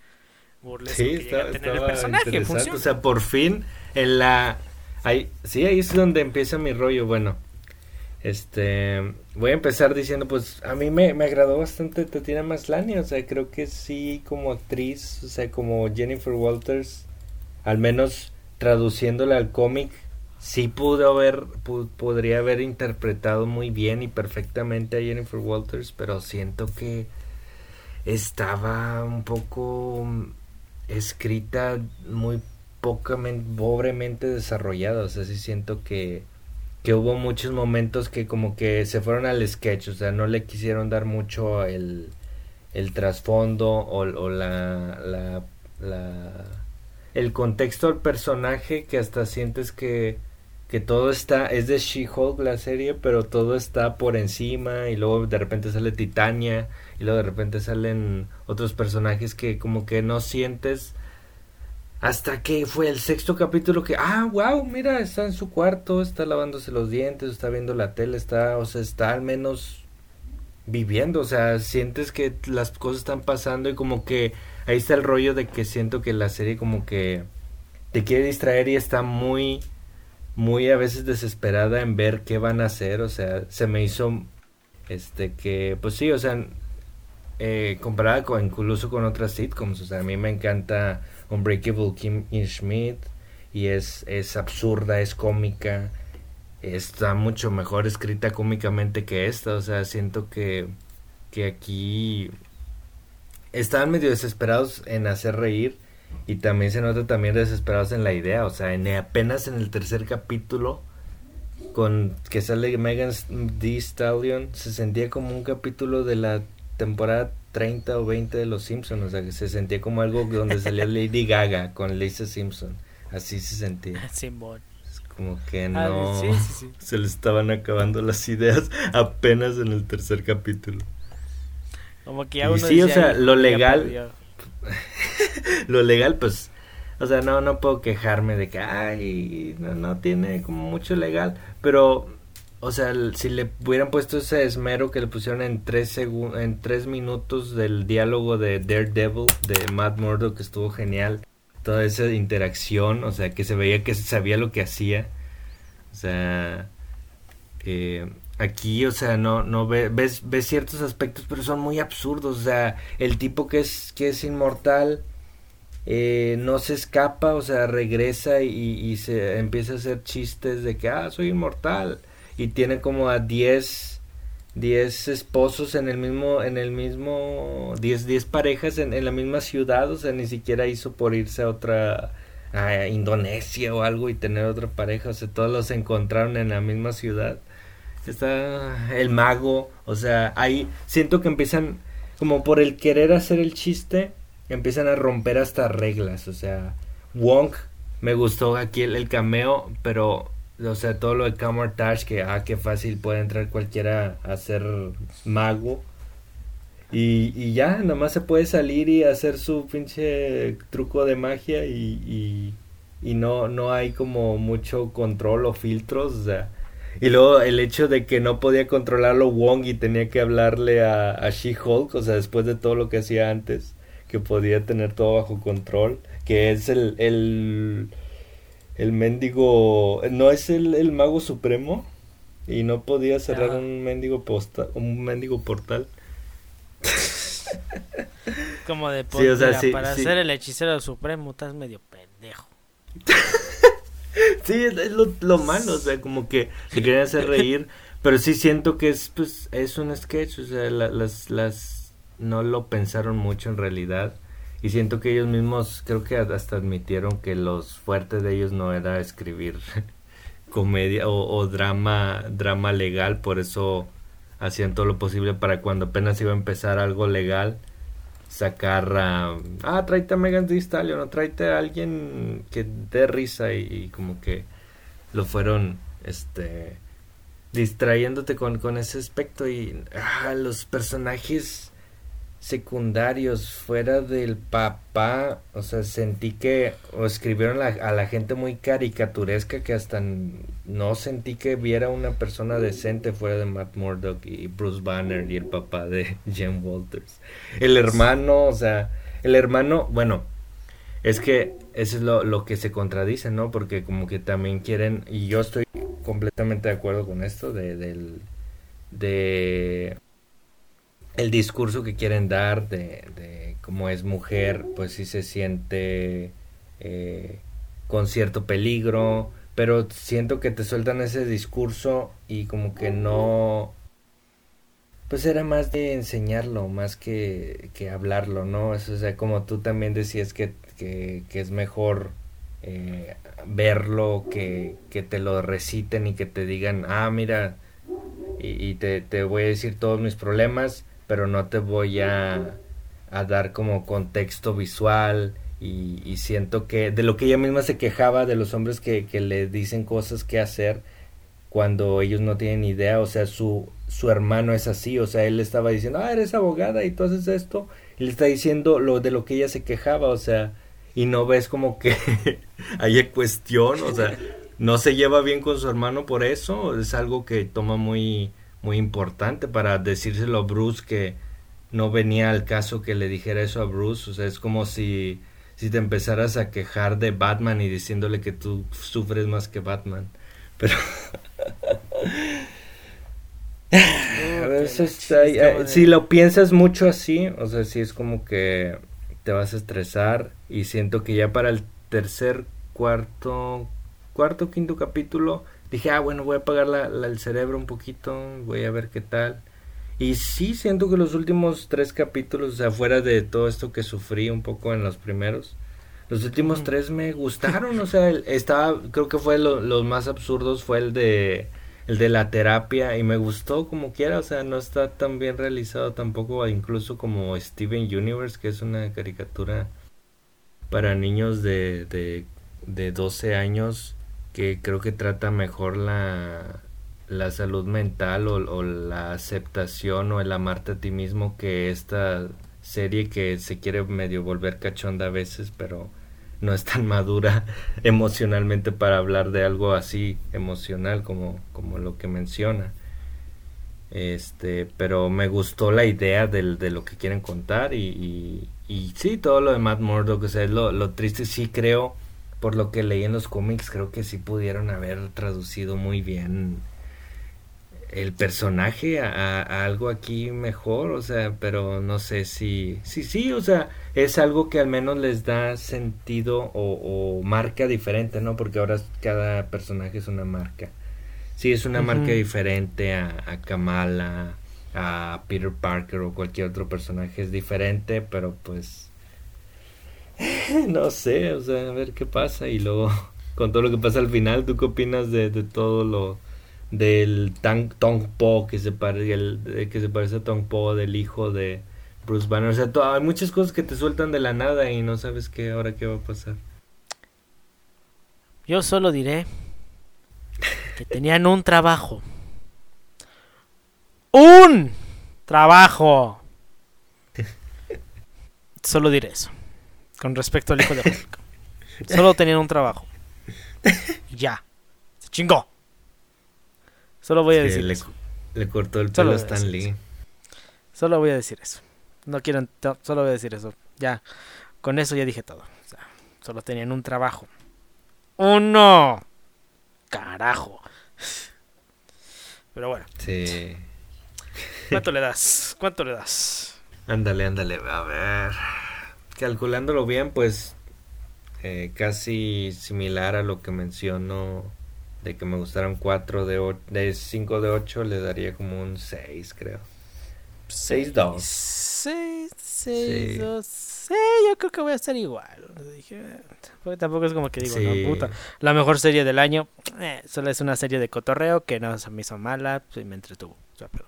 Speaker 1: burlesco que llega a tener el personaje.
Speaker 2: O sea, por fin en la ahí sí, ahí es donde empieza mi rollo, bueno. Este, voy a empezar diciendo, pues a mí me, me agradó bastante Tatiana Maslany, o sea, creo que sí como actriz, o sea, como Jennifer Walters, al menos traduciéndola al cómic, sí pudo haber, podría haber interpretado muy bien y perfectamente a Jennifer Walters, pero siento que estaba un poco escrita muy pocamente, pobremente desarrollada, o sea, sí siento que que hubo muchos momentos que como que se fueron al sketch, o sea, no le quisieron dar mucho el, el trasfondo o, o la, la, la, el contexto al personaje que hasta sientes que, que todo está, es de She-Hulk la serie, pero todo está por encima y luego de repente sale Titania y luego de repente salen otros personajes que como que no sientes hasta que fue el sexto capítulo que, ah, wow, mira, está en su cuarto, está lavándose los dientes, está viendo la tele, está, o sea, está al menos viviendo, o sea, sientes que las cosas están pasando y como que ahí está el rollo de que siento que la serie como que te quiere distraer y está muy, muy a veces desesperada en ver qué van a hacer, o sea, se me hizo, este, que, pues sí, o sea, eh, comparada con, incluso con otras sitcoms, o sea, a mí me encanta Unbreakable Kim Schmidt y es, es absurda, es cómica, está mucho mejor escrita cómicamente que esta, o sea, siento que, que aquí están medio desesperados en hacer reír y también se nota también desesperados en la idea, o sea, en, apenas en el tercer capítulo con que sale Megan D. Stallion se sentía como un capítulo de la temporada 30 o 20 de Los Simpsons, o sea, que se sentía como algo donde salía Lady Gaga con Lisa Simpson, así se sentía.
Speaker 1: Simón.
Speaker 2: Es como que ah, no, se le estaban acabando las ideas apenas en el tercer capítulo.
Speaker 1: Como que ya uno
Speaker 2: sí, o sea, lo legal, lo legal, pues, o sea, no, no puedo quejarme de que, ay, no, no tiene como mucho legal, pero o sea, si le hubieran puesto ese esmero que le pusieron en tres, en tres minutos del diálogo de Daredevil de Matt Murdock, que estuvo genial. Toda esa interacción, o sea, que se veía que sabía lo que hacía. O sea, eh, aquí, o sea, no, no ve, ves, ves ciertos aspectos, pero son muy absurdos. O sea, el tipo que es, que es inmortal eh, no se escapa, o sea, regresa y, y se empieza a hacer chistes de que, ah, soy inmortal y tiene como a 10 10 esposos en el mismo en el mismo 10 10 parejas en, en, la misma ciudad, o sea, ni siquiera hizo por irse a otra a Indonesia o algo y tener otra pareja, o sea, todos los encontraron en la misma ciudad. Está el mago, o sea, ahí siento que empiezan como por el querer hacer el chiste, empiezan a romper hasta reglas, o sea, Wong me gustó aquí el, cameo, pero o sea, todo lo de Camartage, que ah, qué fácil puede entrar cualquiera a ser mago. Y, y ya, nada más se puede salir y hacer su pinche truco de magia y, y, no, no hay como mucho control o filtros, o sea. Y luego el hecho de que no podía controlarlo Wong y tenía que hablarle a, a She-Hulk, o sea, después de todo lo que hacía antes, que podía tener todo bajo control, que es el, el el mendigo no es el, el mago supremo y no podía cerrar un mendigo posta, un mendigo portal.
Speaker 1: Como de sí, para ser el hechicero supremo estás medio pendejo.
Speaker 2: sí, es, lo, lo, malo, o sea, como que se querían hacer reír, pero sí siento que es pues es un sketch, o sea, las las no lo pensaron mucho en realidad Y siento que ellos mismos, creo que hasta admitieron que los fuertes de ellos no era escribir comedia o, drama, drama legal, por eso hacían todo lo posible para cuando apenas iba a empezar algo legal, sacar a, ah, tráete a Megan Thee Stallion o tráete a alguien que dé risa y, como que lo fueron, este, distrayéndote con, con ese aspecto y ah, los personajes secundarios fuera del papá, o sea, sentí que o escribieron a la gente muy caricaturesca que hasta no sentí que viera una persona decente fuera de Matt Murdock y Bruce Banner y el papá de Jen Walters. El hermano, o sea, el hermano, bueno, es que eso es lo, lo que se contradice, ¿no? Porque como que también quieren, y yo estoy completamente de acuerdo con esto, de, del, de el discurso que quieren dar de, de cómo es mujer, pues sí se siente eh, con cierto peligro, pero siento que te sueltan ese discurso y como que no, pues era más de enseñarlo, más que, que hablarlo, ¿no? o sea, como tú también decías que, que, es mejor eh, verlo, que, que te lo reciten y que te digan, ah, mira, y, y te, te voy a decir todos mis problemas pero no te voy a, a dar como contexto visual y, siento que de lo que ella misma se quejaba de los hombres que, que le dicen cosas que hacer cuando ellos no tienen idea, o sea, su, su hermano es así, o sea, él estaba diciendo, ah, eres abogada y tú haces esto, y le está diciendo lo de lo que ella se quejaba, o sea, y no ves como que haya cuestión, o sea, no se lleva bien con su hermano por eso, es algo que toma muy muy importante para decírselo a Bruce que no venía al caso que le dijera eso a Bruce. O sea, es como si, si te empezaras a quejar de Batman y diciéndole que tú sufres más que Batman. Pero... a veces, eh, si lo piensas mucho así, o sea, si es como que te vas a estresar y siento que ya para el tercer, cuarto, cuarto, quinto capítulo dije, ah, bueno, voy a apagar la, el cerebro un poquito, voy a ver qué tal. Y sí, siento que los últimos tres capítulos, o sea, fuera de todo esto que sufrí un poco en los primeros, los últimos tres me gustaron, o sea, estaba, creo que fue lo, los más absurdos, fue el de, el de la terapia, y me gustó como quiera, o sea, no está tan bien realizado tampoco, incluso como Steven Universe, que es una caricatura para niños de, de, de 12 años, que creo que trata mejor la, la salud mental o, la aceptación o el amarte a ti mismo que esta serie que se quiere medio volver cachonda a veces, pero no es tan madura emocionalmente para hablar de algo así emocional como, como lo que menciona. Este, pero me gustó la idea de, de lo que quieren contar y, y, y, sí, todo lo de Matt Murdock, o sea, lo, lo triste sí creo por lo que leí en los cómics, creo que sí pudieron haber traducido muy bien el personaje a, algo aquí mejor, o sea, pero no sé si, sí, sí, o sea, es algo que al menos les da sentido o, marca diferente, ¿no? Porque ahora cada personaje es una marca. Sí, es una marca diferente a, a Kamala, a Peter Parker o cualquier otro personaje, es diferente, pero pues no sé, o sea, a ver qué pasa y luego con todo lo que pasa al final, ¿tú qué opinas de, todo lo del Tang, Tong Po que se, parece, el, que se parece a Tong Po del hijo de Bruce Banner? O sea, hay muchas cosas que te sueltan de la nada y no sabes qué ahora qué va a pasar.
Speaker 1: Yo solo diré que tenían un trabajo. ¡Un trabajo! Solo diré eso con respecto al hijo de Hulk. Solo tenían un trabajo. Ya. Se chingó. Solo voy a decir
Speaker 2: le,
Speaker 1: eso.
Speaker 2: Le cortó el pelo a Stan Lee.
Speaker 1: Solo voy a decir eso. No quiero, solo voy a decir eso. Ya, con eso ya dije todo. O sea, solo tenían un trabajo. ¡Uno! ¡Carajo! Pero bueno.
Speaker 2: Sí.
Speaker 1: ¿Cuánto le das? ¿Cuánto le das?
Speaker 2: Ándale, ándale. A ver calculándolo bien, pues eh, casi similar a lo que menciono de que me gustaron 4 de, de 5 de 8, le daría como un 6, creo. 6-2.
Speaker 1: 6, 6, 2. Sí, yo creo que voy a estar igual. Dije, porque tampoco es como que digo,
Speaker 2: Sí.
Speaker 1: no, puta. La mejor serie del año, eh, solo es una serie de cotorreo que no se me hizo mala pues, y me entretuvo. O sea, pero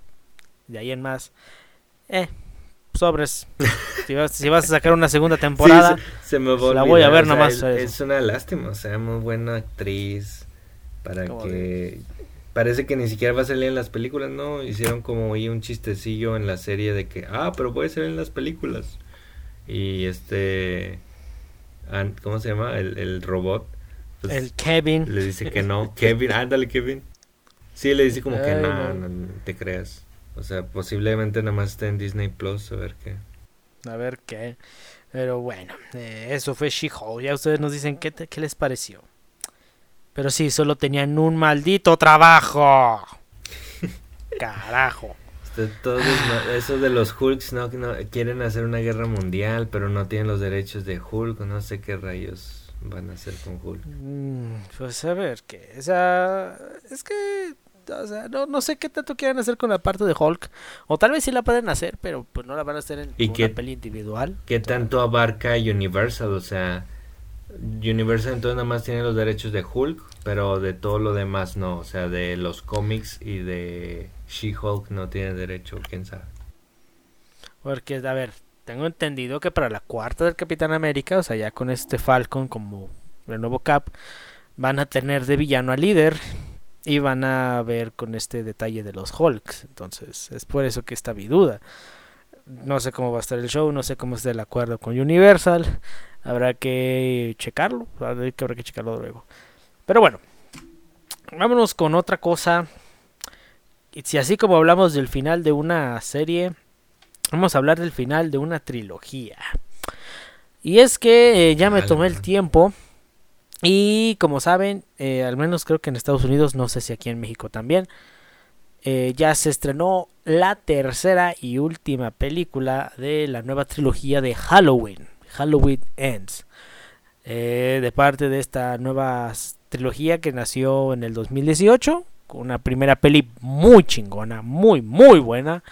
Speaker 1: de ahí en más, eh, sobres. si, vas, si vas a sacar una segunda temporada,
Speaker 2: Sí, se, se me va a
Speaker 1: la voy a ver
Speaker 2: o sea,
Speaker 1: nomás,
Speaker 2: Es,
Speaker 1: eso.
Speaker 2: es una lástima, o sea, muy buena actriz. Para
Speaker 1: Como
Speaker 2: que. Parece que ni siquiera va a salir en las películas, ¿no? Hicieron como ahí un chistecillo en la serie de que, ah, pero puede salir en las películas. Y este. ¿Cómo se llama? El, el robot. pues,
Speaker 1: el Kevin.
Speaker 2: Le dice que no. Kevin, ándale, Kevin. Sí, le dice como que
Speaker 1: Ay,
Speaker 2: no,
Speaker 1: no.
Speaker 2: no, no te creas. O sea, posiblemente nada más esté en Disney Plus, a ver qué.
Speaker 1: A ver qué. Pero bueno, eh, eso fue She-Hulk. Ya ustedes nos dicen qué, te- qué les pareció. Pero sí, solo tenían un maldito trabajo. Carajo.
Speaker 2: Este, todos eso de los Hulks no, no quieren hacer una guerra mundial, pero no tienen los derechos de Hulk, no sé qué rayos van a hacer con Hulk.
Speaker 1: Mm, pues a ver qué. O sea, es que. O sea, no, no sé qué tanto quieren hacer con la parte de Hulk. O tal vez sí la pueden hacer, pero pues no la van a hacer en
Speaker 2: ¿Y
Speaker 1: una
Speaker 2: qué-
Speaker 1: peli individual.
Speaker 2: ¿Qué tanto abarca Universal? O sea, Universal entonces nada más tiene los derechos de Hulk, pero de todo lo demás no, o sea, de los cómics y de She-Hulk no tiene derecho, quién sabe.
Speaker 1: Porque, a ver, tengo entendido que para la cuarta del Capitán América, o sea, ya con este Falcon como el nuevo Cap, van a tener de villano al líder y van a ver con este detalle de los Hulks. Entonces, es por eso que está mi duda. No sé cómo va a estar el show, no sé cómo está el acuerdo con Universal. Habrá que checarlo, habrá que, habrá que checarlo luego. Pero bueno, vámonos con otra cosa. Y si así como hablamos del final de una serie, Vamos a hablar del final de una trilogía. Y es que eh, ya me tomé el tiempo. Y como saben, eh, al menos creo que en Estados Unidos, no sé si aquí en México también, eh, ya se estrenó la tercera y última película de la nueva trilogía de Halloween, Halloween Ends. Eh, de parte de esta nueva trilogía que nació en el 2018, con una primera peli muy chingona, muy, muy buena.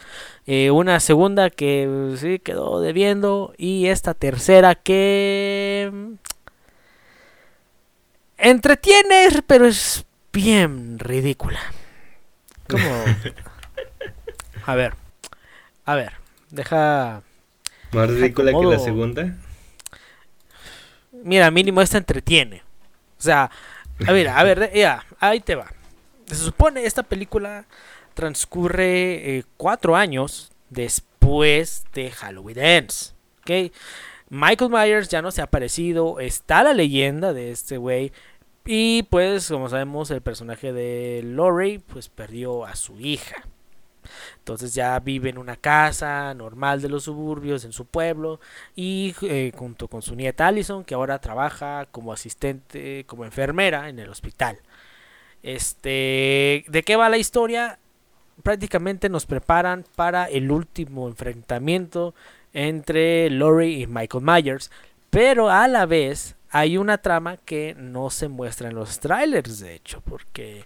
Speaker 1: Una segunda que sí quedó debiendo. Y esta tercera que... Entretiene, pero es bien ridícula. Como... A ver. A ver. Deja...
Speaker 2: Más ridícula que la segunda.
Speaker 1: Mira, mínimo esta entretiene. O sea, a ver, a ver, ya, ahí te va. Se supone esta película transcurre eh, cuatro años después de Halloween Ends. ¿ok? Michael Myers ya no se ha aparecido. Está la leyenda de este güey. Y pues, como sabemos, el personaje de Laurie pues perdió a su hija. Entonces ya vive en una casa normal de los suburbios, en su pueblo, y eh, junto con su nieta Allison, que ahora trabaja como asistente, como enfermera en el hospital. Este, ¿de qué va la historia? Prácticamente nos preparan para el último enfrentamiento entre Laurie y Michael Myers, pero a la vez hay una trama que no se muestra en los trailers, de hecho, porque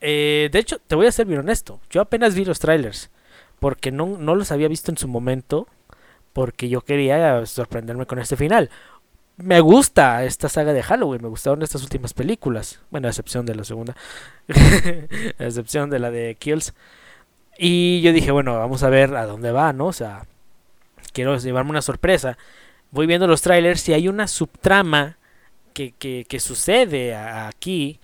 Speaker 1: eh, de hecho, te voy a ser bien honesto. Yo apenas vi los trailers. Porque no, no los había visto en su momento. Porque yo quería sorprenderme con este final. Me gusta esta saga de Halloween. Me gustaron estas últimas películas. Bueno, a excepción de la segunda. a excepción de la de Kills. Y yo dije, bueno, vamos a ver a dónde va, ¿no? O sea, quiero llevarme una sorpresa. Voy viendo los trailers y hay una subtrama que, sucede aquí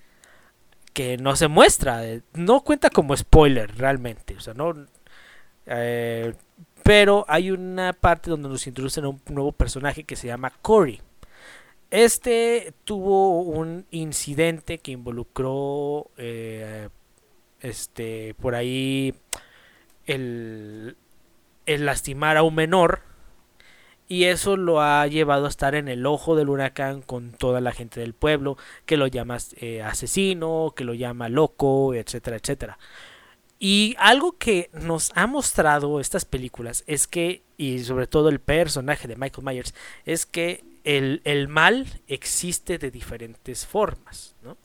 Speaker 1: que no se muestra, eh, no cuenta como spoiler realmente, o sea, no, eh, pero hay una parte donde nos introducen a un nuevo personaje que se llama Cory. Este tuvo un incidente que involucró, eh, este, por ahí el lastimar a un menor y eso lo ha llevado a estar en el ojo del huracán con toda la gente del pueblo que lo llama eh, asesino, que lo llama loco, etcétera, etcétera. Y algo que nos ha mostrado estas películas es que, y sobre todo el personaje de Michael Myers, es que el, el mal existe de diferentes formas, ¿no?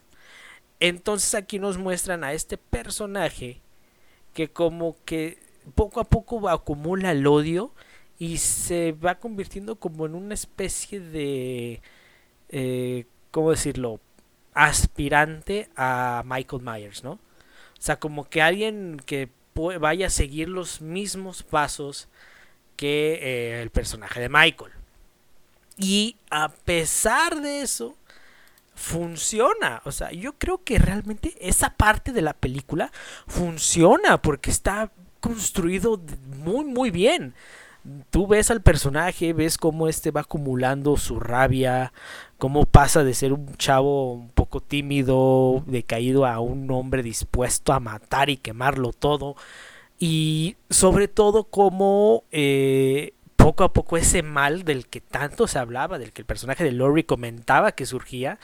Speaker 1: Entonces aquí nos muestran a este personaje que como que poco a poco acumula el odio y se va convirtiendo como en una especie de, eh, ¿cómo decirlo? Aspirante a Michael Myers, ¿no? O sea, como que alguien que vaya a seguir los mismos pasos que eh, el personaje de Michael. Y a pesar de eso, funciona. O sea, yo creo que realmente esa parte de la película funciona porque está construido muy, muy bien. Tú ves al personaje, ves cómo este va acumulando su rabia, cómo pasa de ser un chavo un poco tímido, decaído a un hombre dispuesto a matar y quemarlo todo. Y sobre todo cómo eh, poco a poco ese mal del que tanto se hablaba, del que el personaje de Lori comentaba que surgía,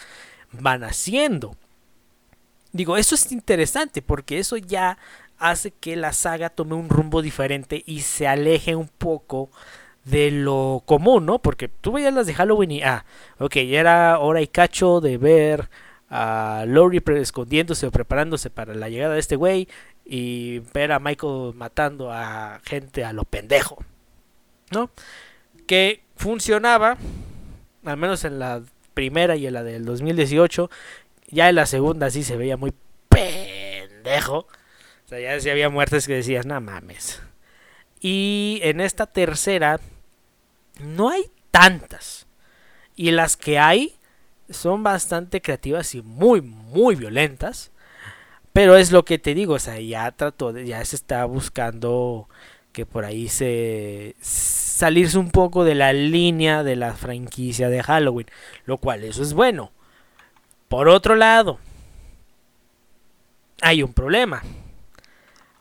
Speaker 1: van haciendo. Digo, eso es interesante porque eso ya hace que la saga tome un rumbo diferente y se aleje un poco de lo común, ¿no? Porque tú veías las de Halloween y, ah, ok, ya era hora y cacho de ver a Lori escondiéndose o preparándose para la llegada de este güey y ver a Michael matando a gente a lo pendejo, ¿no? Que funcionaba, al menos en la primera y en la del 2018, ya en la segunda sí se veía muy pendejo. O sea, ya si había muertes que decías, no mames. Y en esta tercera no hay tantas. Y las que hay son bastante creativas y muy, muy violentas. Pero es lo que te digo, o sea, ya trató, ya se está buscando que por ahí se salirse un poco de la línea de la franquicia de Halloween, lo cual eso es bueno. Por otro lado, hay un problema.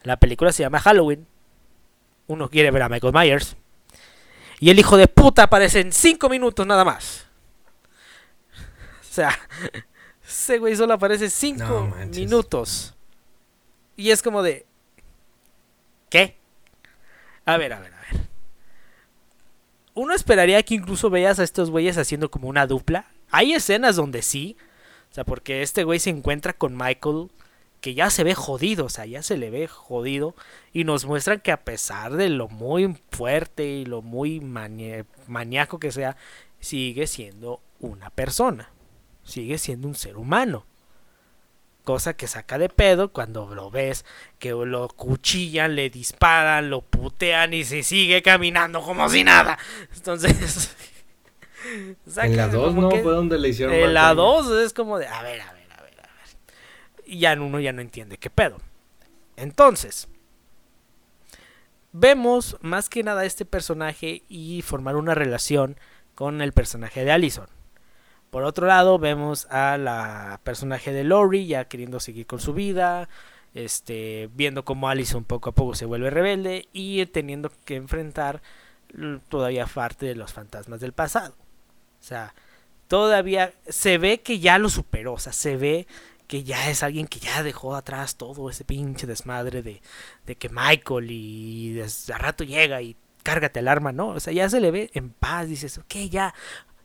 Speaker 1: La película se llama Halloween. Uno quiere ver a Michael Myers. Y el hijo de puta aparece en 5 minutos nada más. O sea, ese güey solo aparece 5 minutos. Y es como de... ¿Qué? A ver, a ver, a ver. Uno esperaría que incluso veas a estos güeyes haciendo como una dupla. Hay escenas donde sí. O sea, porque este güey se encuentra con Michael que ya se ve jodido, o sea, ya se le ve jodido y nos muestran que a pesar de lo muy fuerte y lo muy maníaco que sea, sigue siendo una persona, sigue siendo un ser humano. Cosa que saca de pedo cuando lo ves, que lo cuchillan, le disparan, lo putean y se sigue caminando como si nada. Entonces...
Speaker 2: en la 2 no fue donde le hicieron...
Speaker 1: En la 2 es como de, a ver, a ver y ya uno ya no entiende qué pedo. Entonces, vemos más que nada a este personaje y formar una relación con el personaje de Allison. Por otro lado, vemos a la personaje de Lori ya queriendo seguir con su vida, este, viendo cómo Allison poco a poco se vuelve rebelde y teniendo que enfrentar todavía parte de los fantasmas del pasado. O sea, todavía se ve que ya lo superó, o sea, se ve que ya es alguien que ya dejó atrás todo ese pinche desmadre de, de que Michael y a rato llega y cárgate el arma, ¿no? O sea, ya se le ve en paz, dices, ok, ya,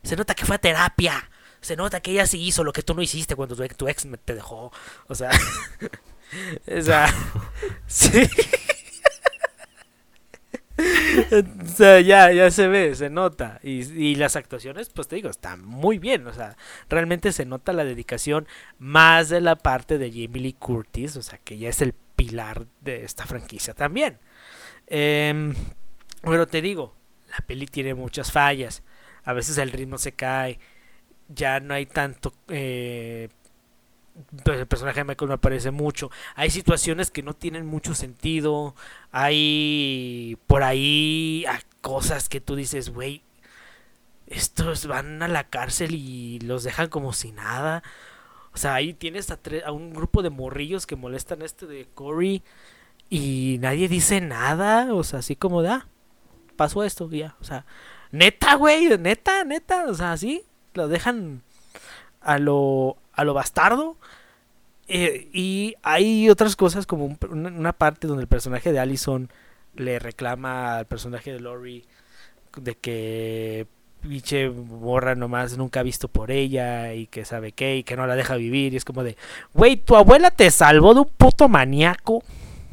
Speaker 1: se nota que fue a terapia, se nota que ella sí hizo lo que tú no hiciste cuando tu, tu ex te dejó, o sea, o sea, sí. o sea, ya, ya se ve, se nota. Y, las actuaciones, pues te digo, están muy bien. O sea, realmente se nota la dedicación más de la parte de Jamie Lee Curtis. O sea, que ya es el pilar de esta franquicia también. Eh, pero te digo, la peli tiene muchas fallas. A veces el ritmo se cae. Ya no hay tanto eh, el personaje de Michael me aparece mucho. Hay situaciones que no tienen mucho sentido. Hay por ahí cosas que tú dices, güey, estos van a la cárcel y los dejan como si nada. O sea, ahí tienes a, a un grupo de morrillos que molestan a este de Corey y nadie dice nada. O sea, así como de, ah, pasó esto, ya. O sea, neta, güey, neta, neta. O sea, así, lo dejan a lo, a lo bastardo. Eh, y hay otras cosas como una parte donde el personaje de Allison le reclama al personaje de Lori de que pinche borra nomás nunca ha visto por ella y que sabe qué y que no la deja vivir y es como de, güey, tu abuela te salvó de un puto maníaco.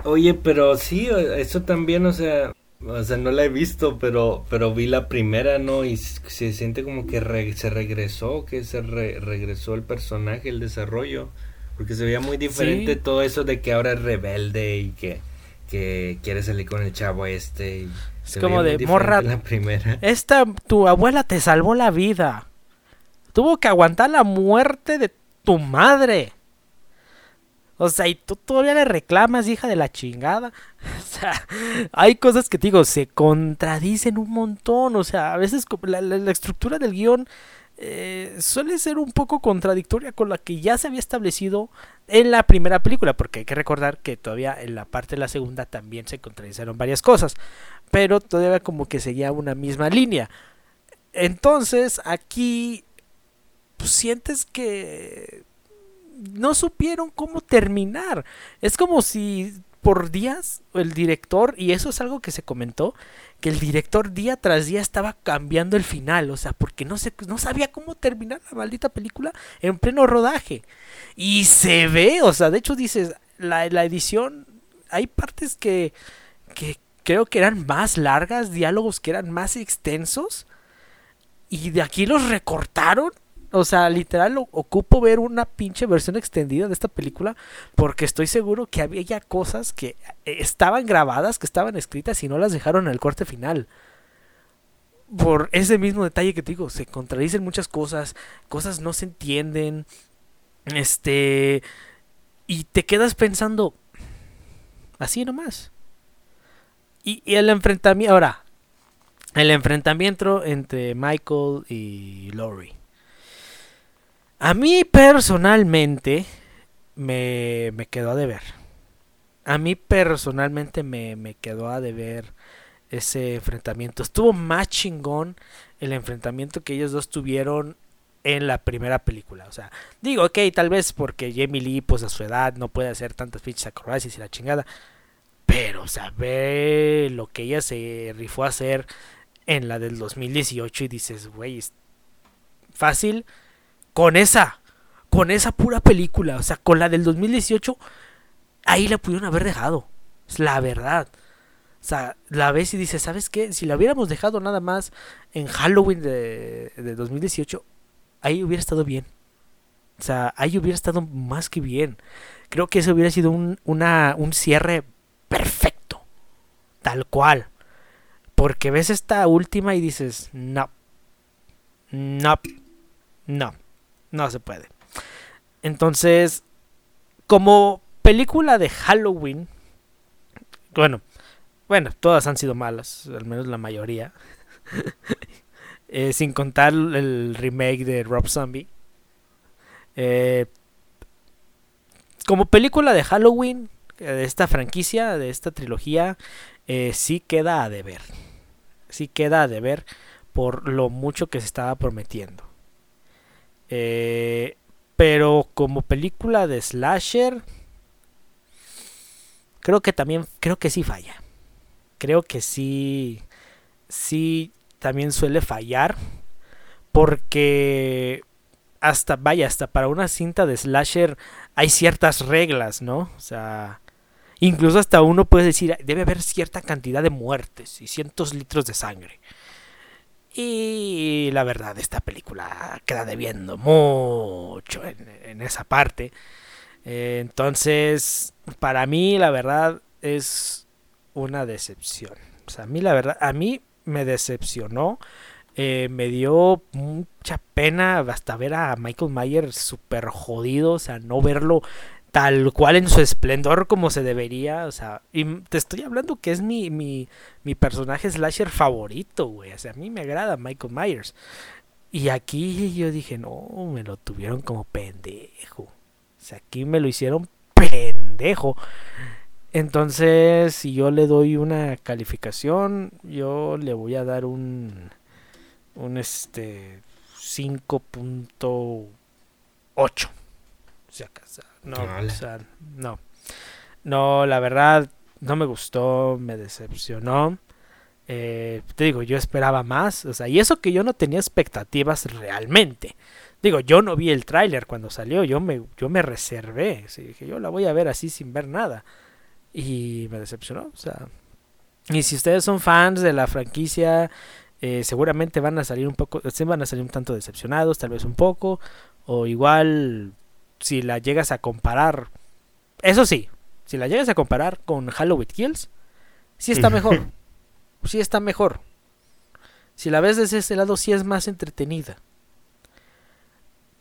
Speaker 2: Oye, pero sí, eso también, o sea, o sea, no la he visto, pero pero vi la primera, ¿no? Y se siente como que se regresó, que se regresó el personaje, el desarrollo, porque se veía muy diferente todo eso de que ahora es rebelde y que, que quiere salir con el chavo este.
Speaker 1: es como de morra. La primera. Esta, tu abuela te salvó la vida. Tuvo que aguantar la muerte de tu madre. O sea, y tú todavía le reclamas, hija de la chingada. O sea, hay cosas que te digo, se contradicen un montón. O sea, a veces la, estructura del guion eh, suele ser un poco contradictoria con la que ya se había establecido en la primera película. Porque hay que recordar que todavía en la parte de la segunda también se contradicieron varias cosas. Pero todavía como que seguía una misma línea. Entonces, aquí pues, sientes que no supieron cómo terminar. Es como si por días el director, y eso es algo que se comentó, que el director día tras día estaba cambiando el final, o sea, porque no, se, no sabía cómo terminar la maldita película en pleno rodaje. Y se ve, o sea, de hecho dices, la, la edición, hay partes que, que creo que eran más largas, diálogos que eran más extensos, y de aquí los recortaron o sea, literal ocupo ver una pinche versión extendida de esta película porque estoy seguro que había cosas que eh, estaban grabadas, que estaban escritas y no las dejaron en el corte final. Por ese mismo detalle que te digo, se contradicen muchas cosas, cosas no se entienden. Este y te quedas pensando así nomás. Y, y el enfrentamiento ahora, el enfrentamiento entre Michael y Laurie a mí personalmente me, me quedó a deber. A mí personalmente me, me quedó a deber ese enfrentamiento. Estuvo más chingón el enfrentamiento que ellos dos tuvieron en la primera película. O sea, digo, ok, tal vez porque Jamie Lee, pues a su edad, no puede hacer tantas fichas acrobacias y la chingada. Pero, o sea, ve lo que ella se rifó a hacer en la del 2018 y dices, güey, fácil con esa, con esa pura película, o sea, con la del 2018, ahí la pudieron haber dejado. Es la verdad. O sea, la ves y dices, ¿sabes qué? Si la hubiéramos dejado nada más en Halloween de, de 2018, ahí hubiera estado bien. O sea, ahí hubiera estado más que bien. Creo que ese hubiera sido un, un cierre perfecto. Tal cual. Porque ves esta última y dices, no. No. No. No se puede. Entonces, como película de Halloween, bueno, bueno, todas han sido malas, al menos la mayoría. Eh, sin contar el remake de Rob Zombie. Eh, como película de Halloween, eh, de esta franquicia, de esta trilogía, sí queda a deber. Sí queda a deber por lo mucho que se estaba prometiendo. Eh, pero como película de slasher, creo que también, creo que sí falla. Creo que sí, sí también suele fallar. Porque hasta, vaya, hasta para una cinta de slasher hay ciertas reglas, ¿no? O sea, incluso hasta uno puede decir, debe haber cierta cantidad de muertes y cientos litros de sangre. Y la verdad, esta película queda debiendo mucho en, esa parte. Eh, entonces, para mí, la verdad, es una decepción. O sea, a mí, la verdad, a mí me decepcionó. Eh, me dio mucha pena hasta ver a Michael Myers súper jodido. O sea, no verlo tal cual en su esplendor como se debería, o sea, y te estoy hablando que es mi, mi, mi personaje slasher favorito, güey, o sea, a mí me agrada Michael Myers. Y aquí yo dije, no, me lo tuvieron como pendejo. O sea, aquí me lo hicieron pendejo. Entonces, si yo le doy una calificación, yo le voy a dar un un este 5.8. Si acaso. No, o sea, no. No, la verdad, no me gustó, me decepcionó. Eh, te digo, yo esperaba más. O sea, y eso que yo no tenía expectativas realmente. Digo, yo no vi el tráiler cuando salió, yo me, yo me reservé. dije, yo la voy a ver así sin ver nada. y me decepcionó. O sea, y si ustedes son fans de la franquicia, eh, seguramente van a salir un poco, van a salir un tanto decepcionados, tal vez un poco, o igual si la llegas a comparar, eso sí, si la llegas a comparar con Halloween Kills, sí está mejor, sí está mejor. Si la ves desde ese lado, sí es más entretenida.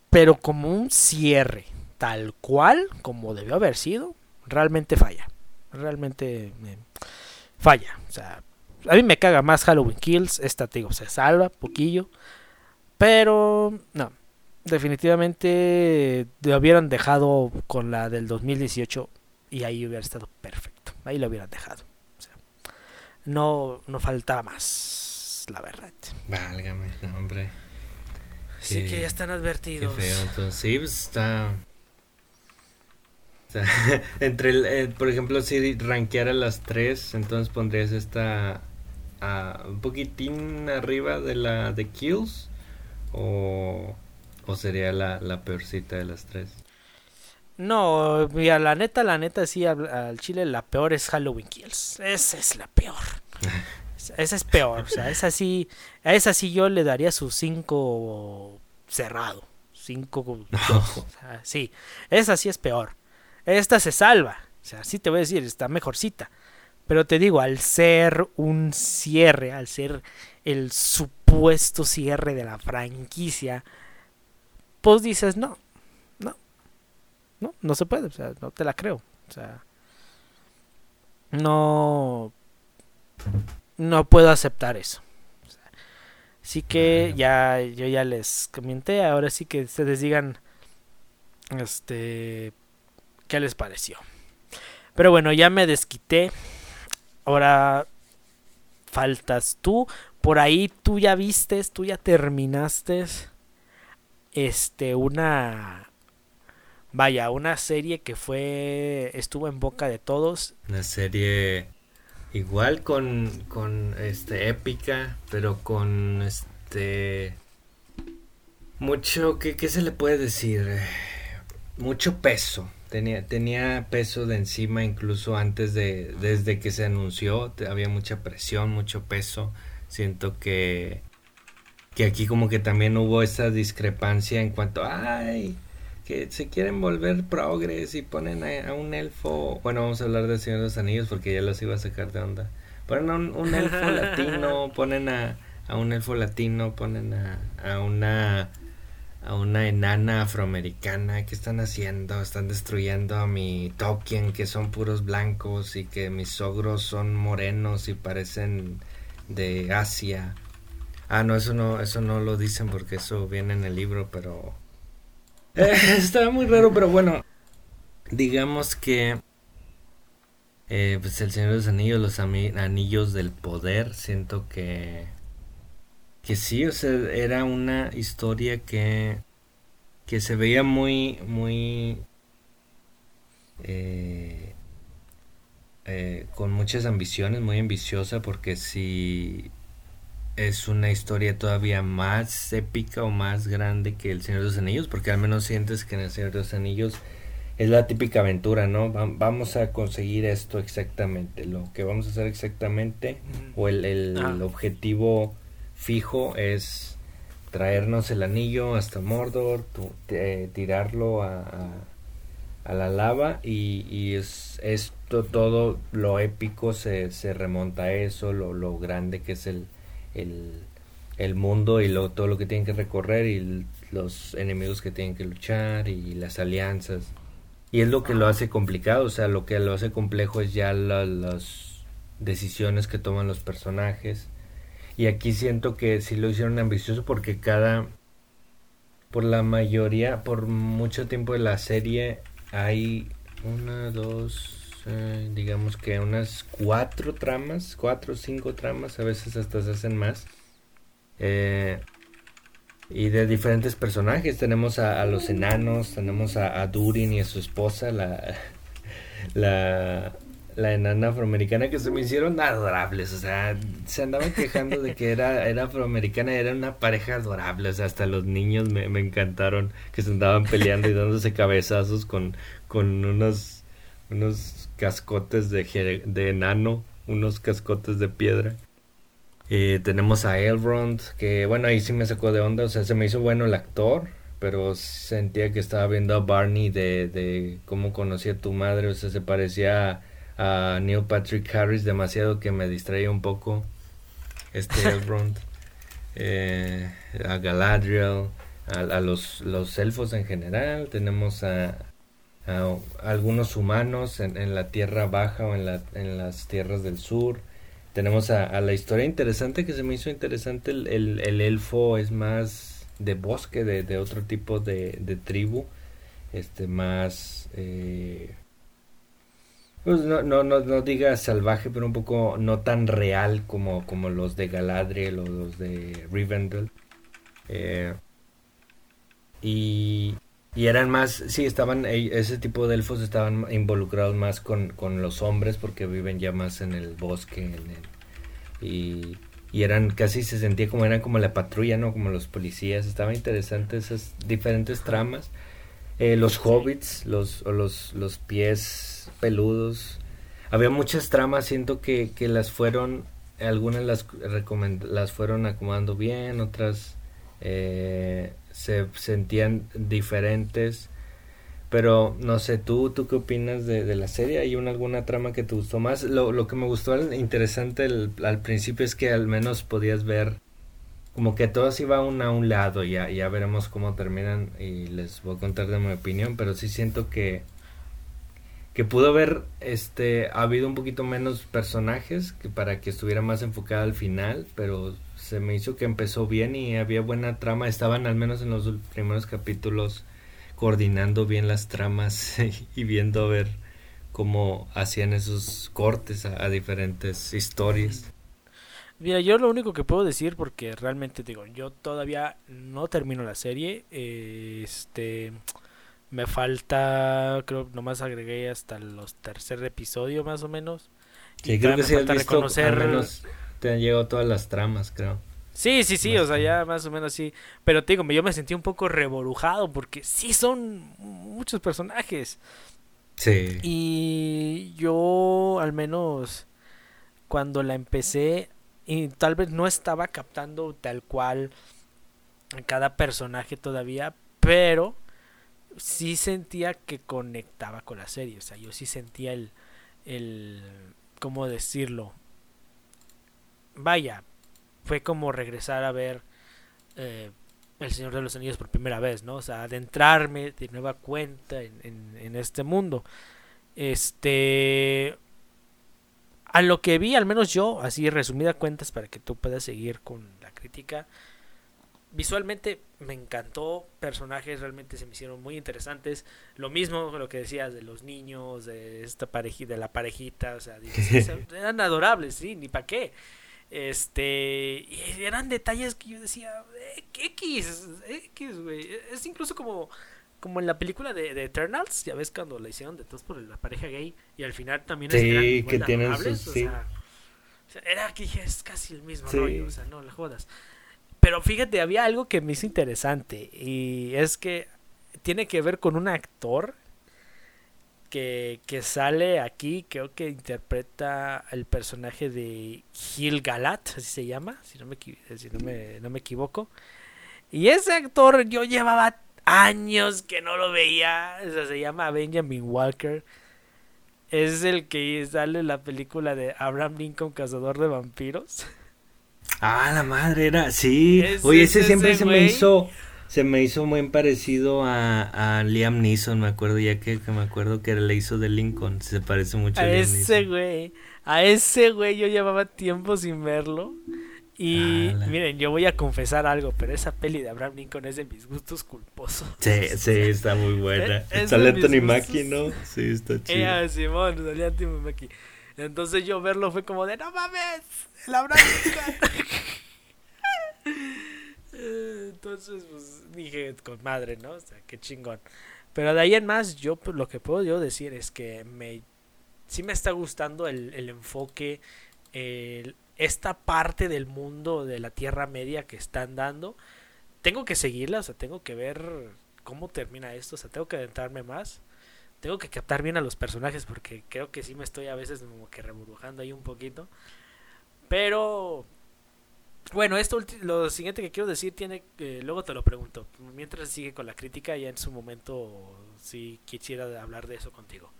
Speaker 1: Pero como un cierre, tal cual, como debió haber sido, realmente falla. Realmente falla. O sea, a mí me caga más Halloween Kills. Esta, te digo, se salva poquillo. Pero, no. Definitivamente lo hubieran dejado con la del 2018 y ahí hubiera estado perfecto. Ahí lo hubieran dejado. O sea, no, no faltaba más la verdad.
Speaker 2: Válgame, hombre.
Speaker 1: Sí, que ya están advertidos.
Speaker 2: Qué feo, entonces sí, pues está... entre el, eh, por ejemplo, si rankeara las tres, entonces pondrías esta a un poquitín arriba de la de Kills o, o sería la, la peorcita de las tres.
Speaker 1: No, mira, la neta, la neta, sí, al, chile la peor es Halloween Kills. Esa es la peor. Esa es peor, o sea, esa sí, a esa sí yo le daría su 5 cerrado. 5 sí, esa sí es peor. Esta se salva, o sea, sí te voy a decir, está mejorcita. Pero te digo, al ser un cierre, al ser el supuesto cierre de la franquicia, pues dices, no, no, no, no se puede, o sea, no te la creo. O sea, no no puedo aceptar eso. Así que ya yo ya les comenté, ahora sí que ustedes digan este qué les pareció. Pero bueno, ya me desquité. Ahora faltas tú. Por ahí tú ya vistes, tú ya terminaste este una vaya, una serie que fue estuvo en boca de todos.
Speaker 2: Una serie Igual con, con este épica, pero con este mucho ¿qué, qué se le puede decir? Mucho peso. Tenía, tenía peso de encima incluso antes de desde que se anunció, había mucha presión, mucho peso. Siento que que aquí como que también hubo esa discrepancia en cuanto, ay, que se quieren volver progres y ponen a, un elfo. Bueno, vamos a hablar del Señor de los Anillos porque ya los iba a sacar de onda. Ponen a un, elfo latino, ponen a, a, un elfo latino, ponen a, a una a una enana afroamericana que están haciendo, están destruyendo a mi Tolkien que son puros blancos y que mis ogros son morenos y parecen de Asia. Ah, no, eso no, eso no lo dicen porque eso viene en el libro, pero eh, estaba muy raro, pero bueno, digamos que eh, pues el Señor de los Anillos, los anillos del poder, siento que que sí, o sea, era una historia que que se veía muy muy eh, con muchas ambiciones, muy ambiciosa, porque si es una historia todavía más épica o más grande que El Señor de los Anillos, porque al menos sientes que en El Señor de los Anillos es la típica aventura, ¿no? vamos a conseguir esto exactamente, lo que vamos a hacer exactamente, o el, el ah. objetivo fijo es traernos el anillo hasta Mordor, tirarlo a, a, la lava y, y, es esto todo lo épico se, se remonta a eso, lo, lo grande que es el, el, mundo y lo, todo lo que tienen que recorrer y los enemigos que tienen que luchar y las alianzas. Y es lo que lo hace complicado, o sea, lo que lo hace complejo es ya las decisiones que toman los personajes. Y aquí siento que sí lo hicieron ambicioso porque cada, por la mayoría, por mucho tiempo de la serie hay una, dos, eh, digamos que unas cuatro tramas, cuatro o cinco tramas, a veces hasta se hacen más. Eh, y de diferentes personajes. Tenemos a, los enanos, tenemos a, Durin y a su esposa, la, la, la enana afroamericana, que se me hicieron adorables. O sea, se andaban quejando de que era, era afroamericana, era una pareja adorable. O sea, hasta los niños me, encantaron que se andaban peleando y dándose cabezazos con, con unos unos cascotes de, de enano, unos cascotes de piedra. Eh, tenemos a Elrond, que bueno, ahí sí me sacó de onda, o sea, se me hizo bueno el actor, pero sentía que estaba viendo a Barney de, de cómo conocía a tu madre, o sea, se parecía a, Neil Patrick Harris demasiado que me distraía un poco. Este Elrond, eh, a Galadriel, a, los, los, elfos en general, tenemos a, a algunos humanos en, la tierra baja o en, la, en las tierras del sur. Tenemos a, la historia interesante que se me hizo interesante. El, el, elfo es más de bosque, de, otro tipo de, tribu. Este, más. Eh, pues no, no, no, no, diga salvaje, pero un poco no tan real como, como los de Galadriel o los de Rivendell. Eh, y, y eran más, sí, estaban, ese tipo de elfos estaban involucrados más con, con los hombres porque viven ya más en el bosque en el, y, y, eran casi se sentía como eran como la patrulla, ¿no? Como los policías. Estaba interesante esas diferentes tramas. Eh, los hobbits, los, o los, los pies peludos. Había muchas tramas, siento que, que las fueron, algunas las, las fueron acomodando bien, otras eh, se sentían diferentes. Pero no sé, ¿tú, tú qué opinas de, la serie? ¿Hay una, alguna trama que te gustó más? Lo, lo que me gustó interesante al principio es que al menos podías ver como que todos iban a un lado, ya, ya veremos cómo terminan y les voy a contar de mi opinión, pero sí siento que que pudo haber este habido un poquito menos personajes que para que estuviera más enfocada al final, pero se me hizo que empezó bien y había buena trama. Estaban al menos en los primeros capítulos coordinando bien las tramas y viendo a ver cómo hacían esos cortes a, diferentes historias.
Speaker 1: Mira, yo lo único que puedo decir, porque realmente digo, yo todavía no termino la serie, este, me falta, creo, nomás agregué hasta los tercer episodio más o menos.
Speaker 2: Sí, creo que sí has visto, al menos te han llegado todas las tramas, creo.
Speaker 1: Sí, sí, sí, o sea, ya más o menos sí. Pero te digo, yo me sentí un poco reborujado porque sí son muchos personajes.
Speaker 2: Sí.
Speaker 1: Y yo, al menos, cuando la empecé, y tal vez no estaba captando tal cual cada personaje todavía, pero sí sentía que conectaba con la serie. O sea, yo sí sentía el, el ¿cómo decirlo? Vaya, fue como regresar a ver eh, El Señor de los Anillos por primera vez, ¿no? O sea, adentrarme de nueva cuenta en, en, este mundo. Este... A lo que vi, al menos yo, así resumida cuentas para que tú puedas seguir con la crítica. Visualmente me encantó, personajes realmente se me hicieron muy interesantes. Lo mismo lo que decías de los niños, de esta parejita, de la parejita, o sea, eran adorables, sí, ni para qué. Este, y eran detalles que yo decía, eh, X, X, güey. Es incluso como, como en la película de, de, Eternals, ya ves cuando la hicieron de todos por la pareja gay y al final también
Speaker 2: sí, que tienen sus,
Speaker 1: sí. o, sea, era que dije, es casi el mismo rollo, o sea, no la jodas. Pero fíjate, había algo que me hizo interesante y es que tiene que ver con un actor que, que sale aquí, creo que interpreta el personaje de Gil Galat, así se llama, si no me, si no me, no me equivoco. Y ese actor yo llevaba años que no lo veía, o sea, se llama Benjamin Walker. Es el que sale en la película de Abraham Lincoln, Cazador de Vampiros.
Speaker 2: Ah, la madre era, sí. Oye, ese siempre se me hizo se me hizo muy parecido a, a Liam Neeson, me acuerdo, ya que, me acuerdo que le hizo de Lincoln, se parece mucho
Speaker 1: a, a ese güey, a ese güey yo llevaba tiempo sin verlo. Y miren, yo voy a confesar algo, pero esa peli de Abraham Lincoln es de mis gustos culposos.
Speaker 2: Sí, sí, está muy buena. Sale Anthony Mackie, ¿no? Sí, está chido.
Speaker 1: Eh, Simón, salía Anthony Mackie. Entonces yo verlo fue como de, no mames, el Abraham Lincoln. Entonces, pues dije con madre, ¿no? O sea, qué chingón. Pero de ahí en más, yo pues, lo que puedo yo decir es que me sí me está gustando el, el enfoque, esta parte del mundo de la Tierra Media que están dando. Tengo que seguirla, o sea, tengo que ver cómo termina esto, o sea, tengo que adentrarme más. tengo que captar bien a los personajes porque creo que sí me estoy a veces como que reburujando ahí un poquito. Pero bueno, esto lo siguiente que quiero decir tiene eh, luego te lo pregunto. Mientras sigue con la crítica ya en su momento si quisiera hablar de eso contigo.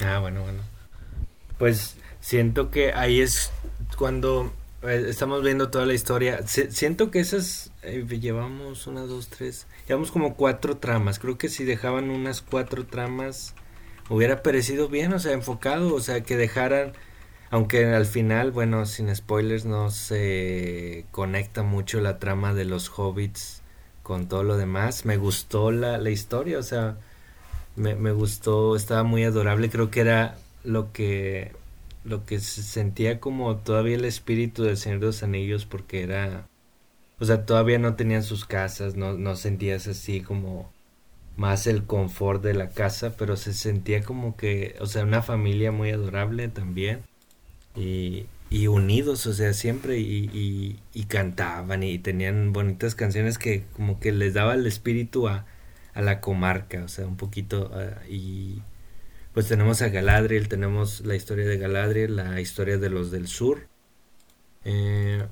Speaker 2: Ah, bueno, bueno. Pues siento que ahí es cuando eh, estamos viendo toda la historia. siento que esas eh, llevamos una, dos, tres, llevamos como cuatro tramas. Creo que si dejaban unas cuatro tramas hubiera parecido bien, o sea, enfocado, o sea, que dejaran, aunque al final, bueno, sin spoilers, no se conecta mucho la trama de los hobbits con todo lo demás. Me gustó la, la historia, o sea, me, me gustó, estaba muy adorable, creo que era lo que lo que se sentía como todavía el espíritu del Señor de los Anillos porque era o sea todavía no tenían sus casas no, no sentías así como más el confort de la casa pero se sentía como que o sea una familia muy adorable también y, y unidos o sea siempre y, y, y, cantaban y tenían bonitas canciones que como que les daba el espíritu a, la comarca o sea un poquito uh, y pues tenemos a Galadriel, tenemos la historia de Galadriel, la historia de los del sur. Eh,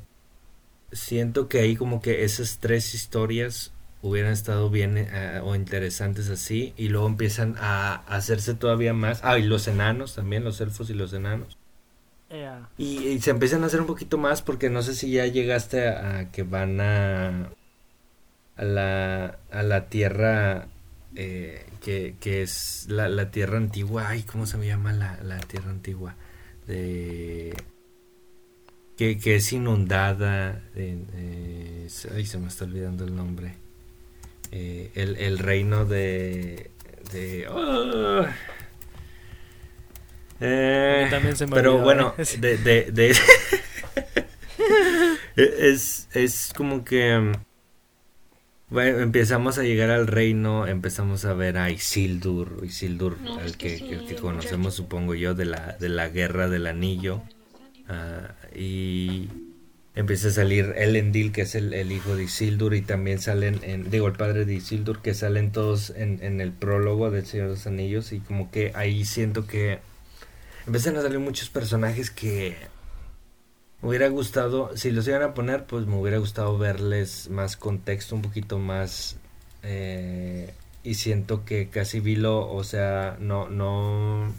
Speaker 2: siento que ahí como que esas tres historias hubieran estado bien eh, o interesantes así y luego empiezan a, hacerse todavía más. Ah, y los enanos también, los elfos y los enanos. Y, se empiezan a hacer un poquito más porque no sé si ya llegaste a, que van a, a, la, a la tierra eh, que, que, es la, la, tierra antigua. Ay, ¿cómo se me llama la, la tierra antigua? De. Que, que es inundada. Eh, ay, se me está olvidando el nombre. Eh, el, el, reino de. de oh. También se me pero bueno, de, de, de es, es como que bueno, empezamos a llegar al reino, empezamos a ver a Isildur, Isildur, el que, el que conocemos supongo yo de la, de la guerra del anillo. Uh, y empieza a salir Elendil, que es el, el, hijo de Isildur, y también salen, en, digo, el padre de Isildur, que salen todos en, en el prólogo del Señor de los Anillos, y como que ahí siento que empiezan a salir muchos personajes que me hubiera gustado, si los iban a poner, pues me hubiera gustado verles más contexto, un poquito más... Eh, y siento que casi Vilo, o sea, no, no...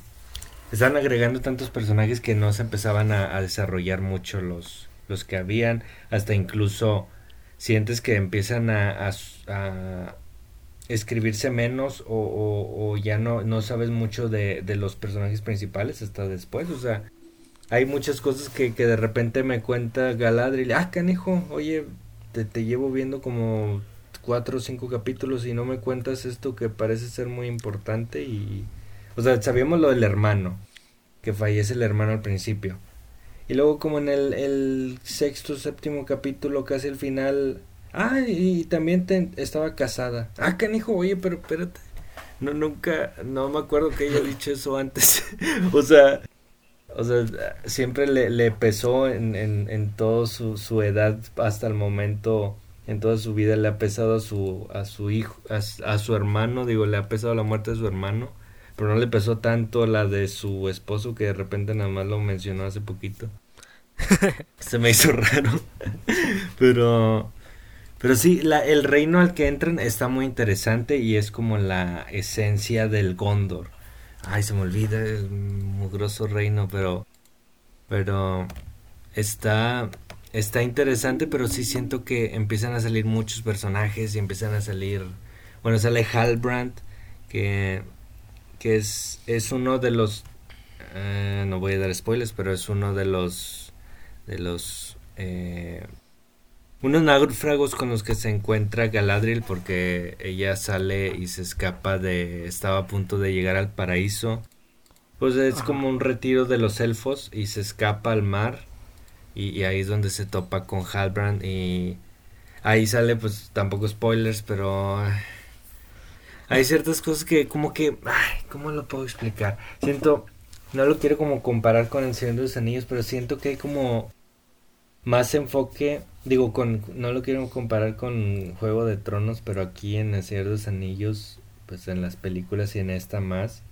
Speaker 2: Están agregando tantos personajes que no se empezaban a, desarrollar mucho los, los que habían, hasta incluso sientes que empiezan a, a, escribirse menos o, o, ya no, no sabes mucho de, de los personajes principales hasta después, o sea hay muchas cosas que, que de repente me cuenta Galadriel, ah, canijo, oye, te, te llevo viendo como cuatro o cinco capítulos y no me cuentas esto que parece ser muy importante y... O sea, sabíamos lo del hermano, que fallece el hermano al principio. Y luego como en el, el sexto, séptimo capítulo, casi al final... Ah, y, también te, estaba casada. Ah, canijo, oye, pero espérate. No, nunca, no me acuerdo que haya dicho eso antes. o sea, o sea, siempre le, le pesó en, en, en toda su, su, edad hasta el momento, en toda su vida, le ha pesado a su, a su hijo, a, su hermano, digo, le ha pesado la muerte de su hermano, pero no le pesó tanto la de su esposo que de repente nada más lo mencionó hace poquito. Se me hizo raro. pero, pero sí, la, el reino al que entran está muy interesante y es como la esencia del Gondor Ay, se me olvida el mugroso reino, pero. Pero. Está. Está interesante, pero sí siento que empiezan a salir muchos personajes y empiezan a salir. Bueno, sale Halbrand, que. Que es, es uno de los. Eh, no voy a dar spoilers, pero es uno de los. De los. Eh, unos náufragos con los que se encuentra Galadriel porque ella sale y se escapa de estaba a punto de llegar al paraíso. Pues es como un retiro de los elfos y se escapa al mar y, ahí es donde se topa con Halbrand y ahí sale pues tampoco spoilers pero hay ciertas cosas que como que ay, cómo lo puedo explicar siento no lo quiero como comparar con el Señor de los Anillos pero siento que hay como más enfoque Digo, con, no lo quiero comparar con Juego de Tronos, pero aquí en El Señor de los Anillos pues en las películas y en esta más,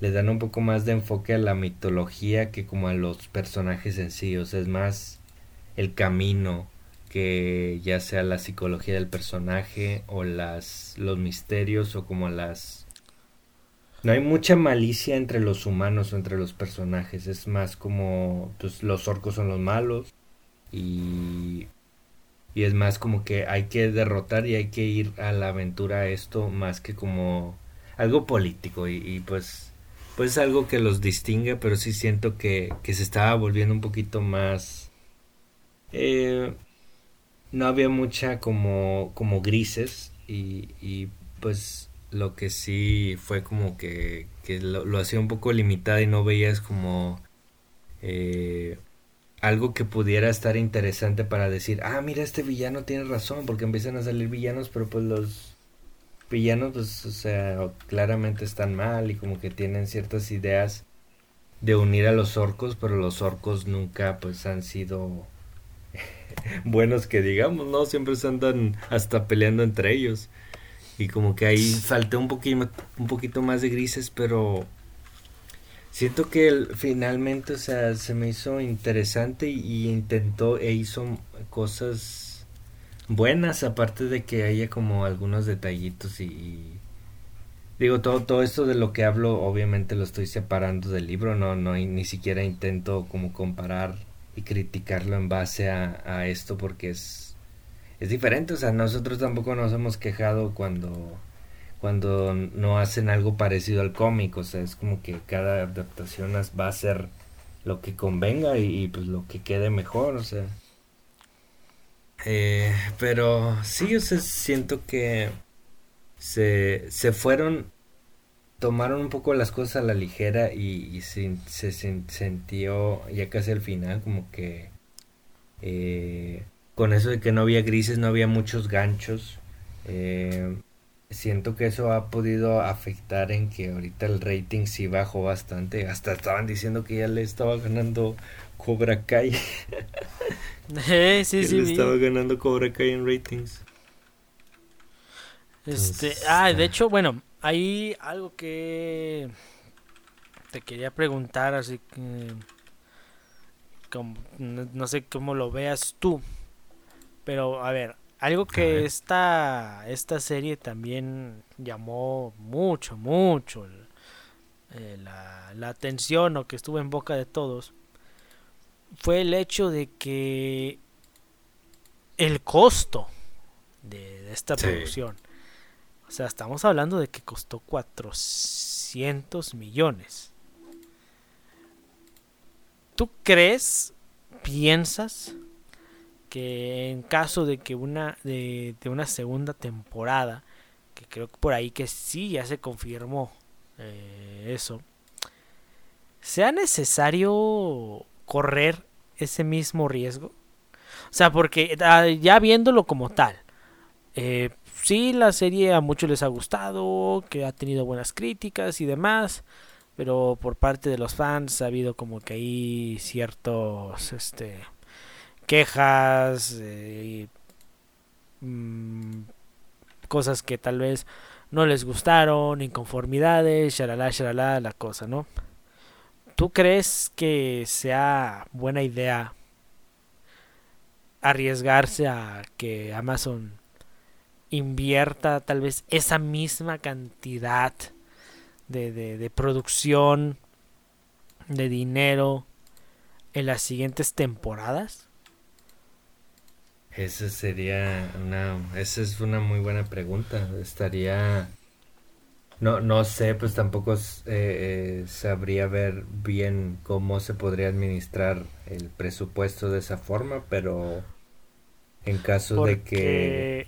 Speaker 2: le dan un poco más de enfoque a la mitología que como a los personajes en es más el camino que ya sea la psicología del personaje o las los misterios o como las no hay mucha malicia entre los humanos o entre los personajes, es más como pues los orcos son los malos y y es más como que hay que derrotar y hay que ir a la aventura esto más que como algo político y, pues pues es algo que los distingue pero sí siento que, que se estaba volviendo un poquito más eh, no había mucha como como grises y, y pues lo que sí fue como que, que lo, lo hacía un poco limitado y no veías como eh, algo que pudiera estar interesante para decir, ah, mira, este villano tiene razón, porque empiezan a salir villanos, pero pues los villanos, pues, o sea, claramente están mal y como que tienen ciertas ideas de unir a los orcos, pero los orcos nunca, pues, han sido buenos que digamos, ¿no? Siempre se andan hasta peleando entre ellos. Y como que ahí falté un poquito, un poquito más de grises, pero Siento que finalmente, o sea, se me hizo interesante y, intentó e hizo cosas buenas, aparte de que haya como algunos detallitos y, digo, todo, todo esto de lo que hablo, obviamente lo estoy separando del libro, no, no, ni siquiera intento como comparar y criticarlo en base a, a esto porque es, es diferente, o sea, nosotros tampoco nos hemos quejado cuando cuando no hacen algo parecido al cómic, o sea, es como que cada adaptación va a ser lo que convenga y, pues lo que quede mejor, o sea. Eh, pero sí, o sea, siento que se, se fueron, tomaron un poco las cosas a la ligera y, se, se, sintió ya casi al final como que eh, con eso de que no había grises, no había muchos ganchos. Eh, siento que eso ha podido afectar en que ahorita el rating sí bajó bastante. Hasta estaban diciendo que ya le estaba ganando Cobra Kai.
Speaker 1: Eh, sí, sí,
Speaker 2: le estaba ganando Cobra Kai en ratings.
Speaker 1: Este, ah, de hecho, bueno, hay algo que te quería preguntar, así que no sé cómo lo veas tú. Pero, a ver, algo que esta, esta serie también llamó mucho, mucho eh, la, atención o que estuvo en boca de todos fue el hecho de que el costo de, esta producción, o sea, estamos hablando de que costó 400 millones. ¿Tú crees, piensas que en caso de que una de, una segunda temporada que creo que por ahí que sí ya se confirmó eh, eso sea necesario correr ese mismo riesgo o sea porque ah, ya viéndolo como tal eh, sí la serie a muchos les ha gustado que ha tenido buenas críticas y demás pero por parte de los fans ha habido como que hay ciertos este quejas, eh, mm, cosas que tal vez no les gustaron, inconformidades, shalala, shalala, la cosa, ¿no? ¿Tú crees que sea buena idea arriesgarse a que Amazon invierta tal vez esa misma cantidad de, de, de producción, de dinero en las siguientes temporadas?
Speaker 2: Esa sería una, esa es una muy buena pregunta. Estaría, no, no sé, pues tampoco eh, eh, sabría ver bien cómo se podría administrar el presupuesto de esa forma, pero en caso de que,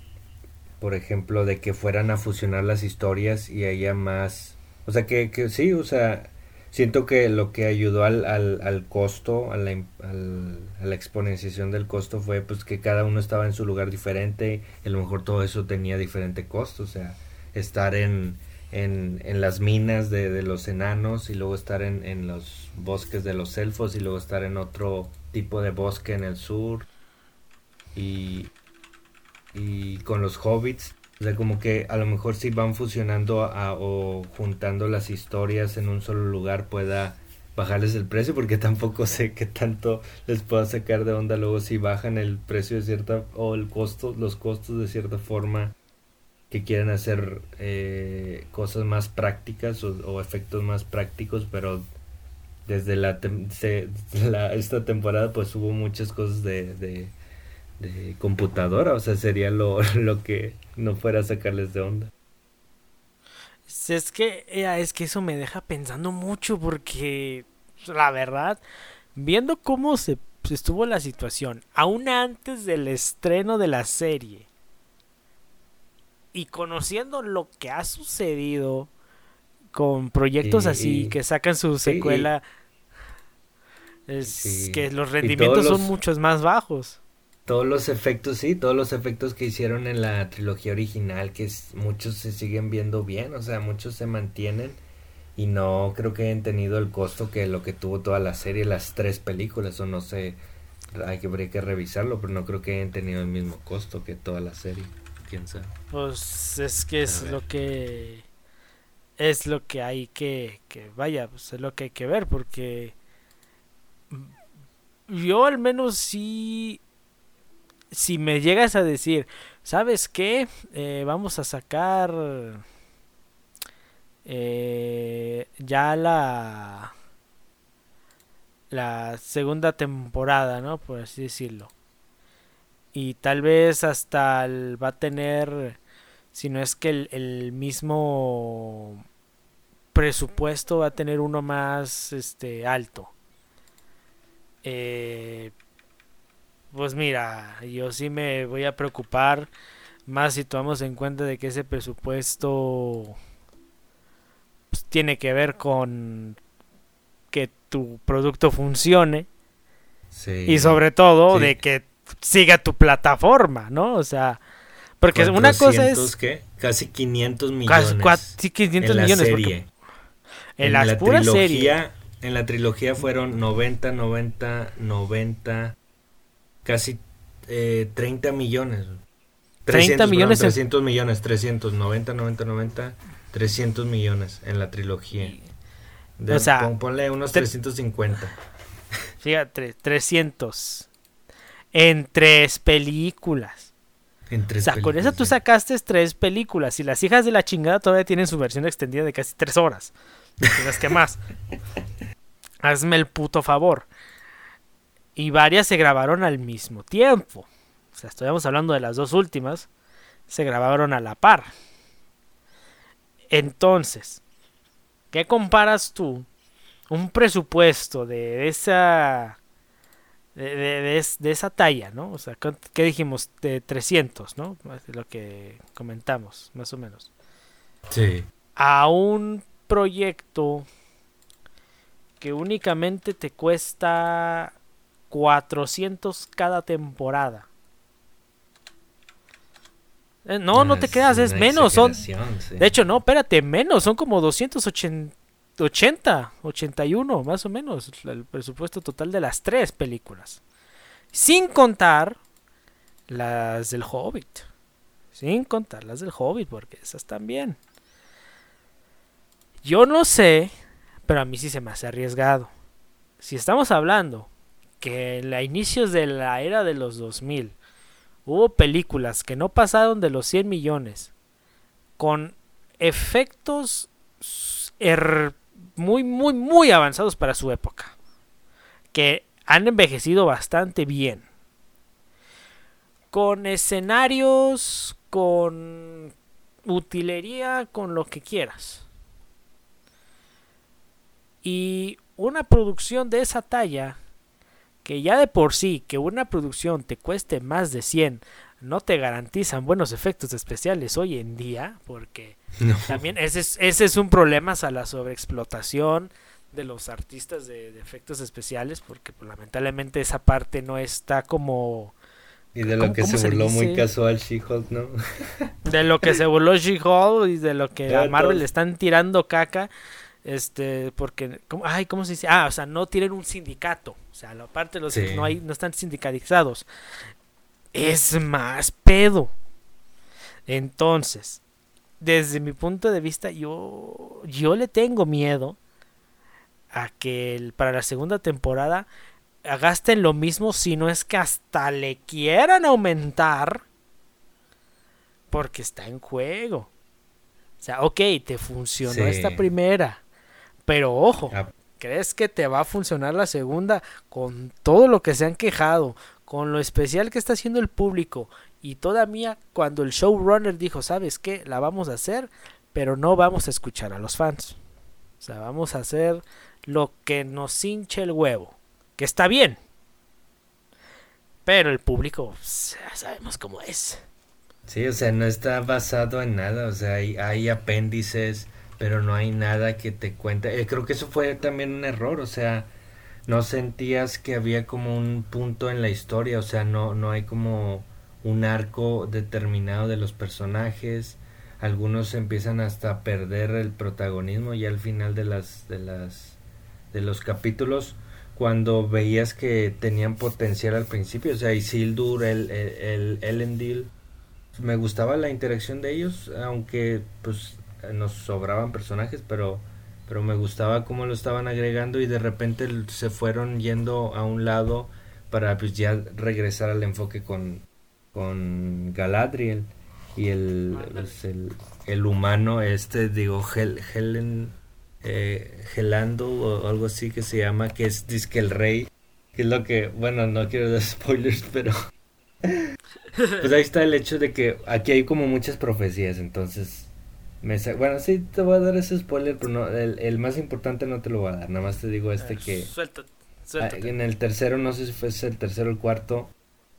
Speaker 2: por ejemplo, de que fueran a fusionar las historias y haya más, o sea, que, que sí, o sea, siento que lo que ayudó al, al, al costo, a la, al, a la exponenciación del costo fue pues que cada uno estaba en su lugar diferente y a lo mejor todo eso tenía diferente costo, o sea, estar en, en, en las minas de, de, los enanos y luego estar en, en los bosques de los elfos y luego estar en otro tipo de bosque en el sur y, y con los hobbits O sea, como que a lo mejor si van fusionando o juntando las historias en un solo lugar pueda bajarles el precio porque tampoco sé qué tanto les pueda sacar de onda luego si bajan el precio de cierta o el costo los costos de cierta forma que quieren hacer eh, cosas más prácticas o, efectos más prácticos pero desde la, esta temporada pues hubo muchas cosas de, computadora o sea sería lo, lo que no fuera a sacarles de onda.
Speaker 1: Es que, es que eso me deja pensando mucho porque, la verdad, viendo cómo se estuvo la situación, aún antes del estreno de la serie, y conociendo lo que ha sucedido con proyectos así, que sacan su secuela, es que los rendimientos son muchos más bajos
Speaker 2: todos los efectos, sí, todos los efectos que hicieron en la trilogía original, que muchos se siguen viendo bien, o sea, muchos se mantienen y no creo que hayan tenido el costo que lo que tuvo toda la serie, las tres películas, o no sé, hay que, habría que revisarlo, pero no creo que hayan tenido el mismo costo que toda la serie, quién sabe.
Speaker 1: Pues es que es lo que es lo que hay que, que vaya, pues es lo que hay que ver, porque yo al menos sí si me llegas a decir, ¿sabes qué? Eh, vamos a sacar eh, ya la la segunda temporada, ¿no? Por así decirlo. Y tal vez hasta va a tener, si no es que el, el, mismo presupuesto va a tener uno más este alto. Eh, pues mira, yo sí me voy a preocupar más si tomamos en cuenta de que ese presupuesto pues, tiene que ver con que tu producto funcione y sobre todo de que siga tu plataforma, ¿no? O sea, porque una cosa es
Speaker 2: ¿qué? casi 500 millones.
Speaker 1: Casi 500 en millones la serie. en, la, trilogía,
Speaker 2: En la trilogía fueron 90, 90, 90 casi eh, 30 millones.
Speaker 1: 30 millones.
Speaker 2: 300 millones, 300, 90, 90, 90, 300 millones en la trilogía. o sea, ponle unos 350.
Speaker 1: Fíjate, 300. En tres películas. En tres o sea, con eso tú sacaste tres películas. Y las hijas de la chingada todavía tienen su versión extendida de casi tres horas. ¿Tienes que más? Hazme el puto favor y varias se grabaron al mismo tiempo. O sea, estamos hablando de las dos últimas. Se grabaron a la par. Entonces, ¿qué comparas tú? Un presupuesto de esa de, esa talla, ¿no? O sea, ¿qué dijimos? De 300, ¿no? De lo que comentamos, más o menos.
Speaker 2: Sí.
Speaker 1: A un proyecto que únicamente te cuesta 400 cada temporada. Eh, no, no te quedas, es menos. Son, De hecho, no, espérate, menos. Son como 280, 80, 81, más o menos. El presupuesto total de las tres películas. Sin contar las del Hobbit. Sin contar las del Hobbit, porque esas también. Yo no sé, pero a mí sí se me hace arriesgado. Si estamos hablando que a inicios de la era de los 2000 hubo películas que no pasaron de los 100 millones con efectos muy, muy, muy avanzados para su época, que han envejecido bastante bien, con escenarios, con utilería, con lo que quieras. Y una producción de esa talla que ya de por sí que una producción te cueste más de 100 no te garantizan buenos efectos especiales hoy en día, porque también ese es, ese es un problema a la sobreexplotación de los artistas de, efectos especiales, porque pues, lamentablemente esa parte no está como...
Speaker 2: Y de lo que se burló muy casual She-Hulk, ¿no?
Speaker 1: de lo que se burló She-Hulk y de lo que a Marvel le están tirando caca este porque ¿cómo, ay cómo se dice ah o sea no tienen un sindicato. O sea la parte de los que no hay no están sindicalizados. Es más pedo. Entonces, desde mi punto de vista, yo, yo le tengo miedo a que para la segunda temporada gasten lo mismo, si no es que hasta le quieran aumentar, porque está en juego. O sea, ok, te funcionó esta primera, pero ojo, ah. ¿crees que te va a funcionar la segunda con todo lo que se han quejado, con lo especial que está haciendo el público y todavía cuando el showrunner dijo, ¿sabes qué? La vamos a hacer, pero no vamos a escuchar a los fans. O sea, vamos a hacer lo que nos hinche el huevo. Que está bien. Pero el público, sabemos cómo es.
Speaker 2: Sí, o sea, no está basado en nada. O sea, hay, hay apéndices, pero no hay nada que te cuente. Eh, creo que eso fue también un error. O sea, no sentías que había como un punto en la historia. O sea, no, no hay como un arco determinado de los personajes algunos empiezan hasta a perder el protagonismo ya al final de las de las de los capítulos cuando veías que tenían potencial al principio o sea Isildur el el, el Elendil me gustaba la interacción de ellos aunque pues nos sobraban personajes pero pero me gustaba cómo lo estaban agregando y de repente se fueron yendo a un lado para pues ya regresar al enfoque con con Galadriel y el, pues, el, humano este, digo, Helen, eh, Gelando o algo así que se llama, que es disque el rey, que es lo que, bueno, no quiero dar spoilers, pero... pues ahí está el hecho de que aquí hay como muchas profecías, entonces... Me bueno, sí, te voy a dar ese spoiler, pero no, el, más importante no te lo voy a dar, nada más te digo este que... Ah, en el tercero, no sé si fue el tercero o el cuarto,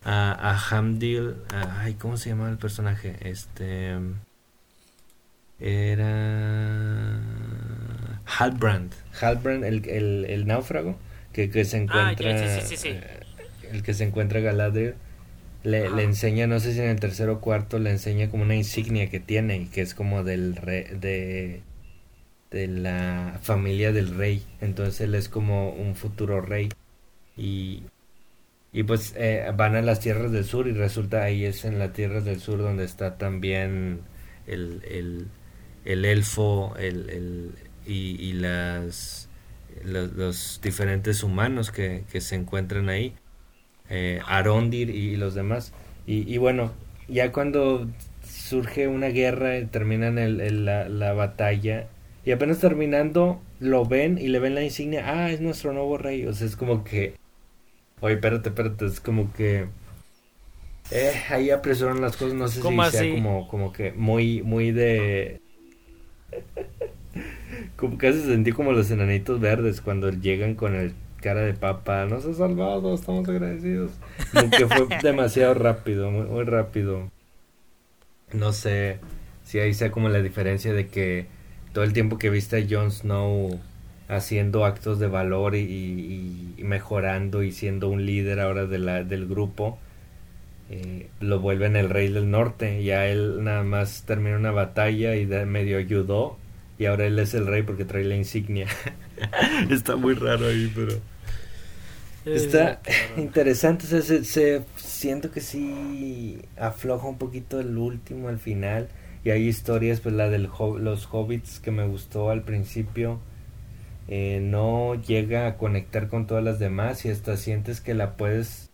Speaker 2: a, a Hamdil. ay, ¿cómo se llama el personaje? Este. Era. Halbrand. Halbrand, el, el, el náufrago que, que se ah, encuentra. Eh, el que se encuentra Galadriel. Le, le, enseña, no sé si en el tercero o cuarto, le enseña como una insignia que tiene y que es como del rey, de, de la familia del rey. Entonces él es como un futuro rey. Y y pues eh, van a las tierras del sur y resulta ahí es en las tierras del sur donde está también el, el, el elfo el, el, y, y las los, diferentes humanos que, que, se encuentran ahí, eh, Arondir y, los demás. Y, y, bueno, ya cuando surge una guerra, terminan el, la, la batalla y apenas terminando lo ven y le ven la insignia, ah, es nuestro nuevo rey. O sea, es como que Oye, espérate, espérate, es como que... Eh, ahí apresuraron las cosas, no sé si sea como, como que muy, muy de... como casi sentí como los enanitos verdes cuando llegan con el cara de papa, nos ha salvado, estamos agradecidos. Como que fue demasiado rápido, muy, muy rápido. No sé si ahí sea como la diferencia de que todo el tiempo que viste a Jon Snow haciendo actos de valor y, mejorando y siendo un líder ahora de la, del grupo, eh, lo vuelven el rey del norte. Ya él nada más terminó una batalla y de medio ayudó y ahora él es el rey porque trae la insignia. Está muy raro ahí, pero... Está interesante, se, siento que sí afloja un poquito el último al final y hay historias, pues la de los hobbits que me gustó al principio, eh, no llega a conectar con todas las demás y hasta sientes que la puedes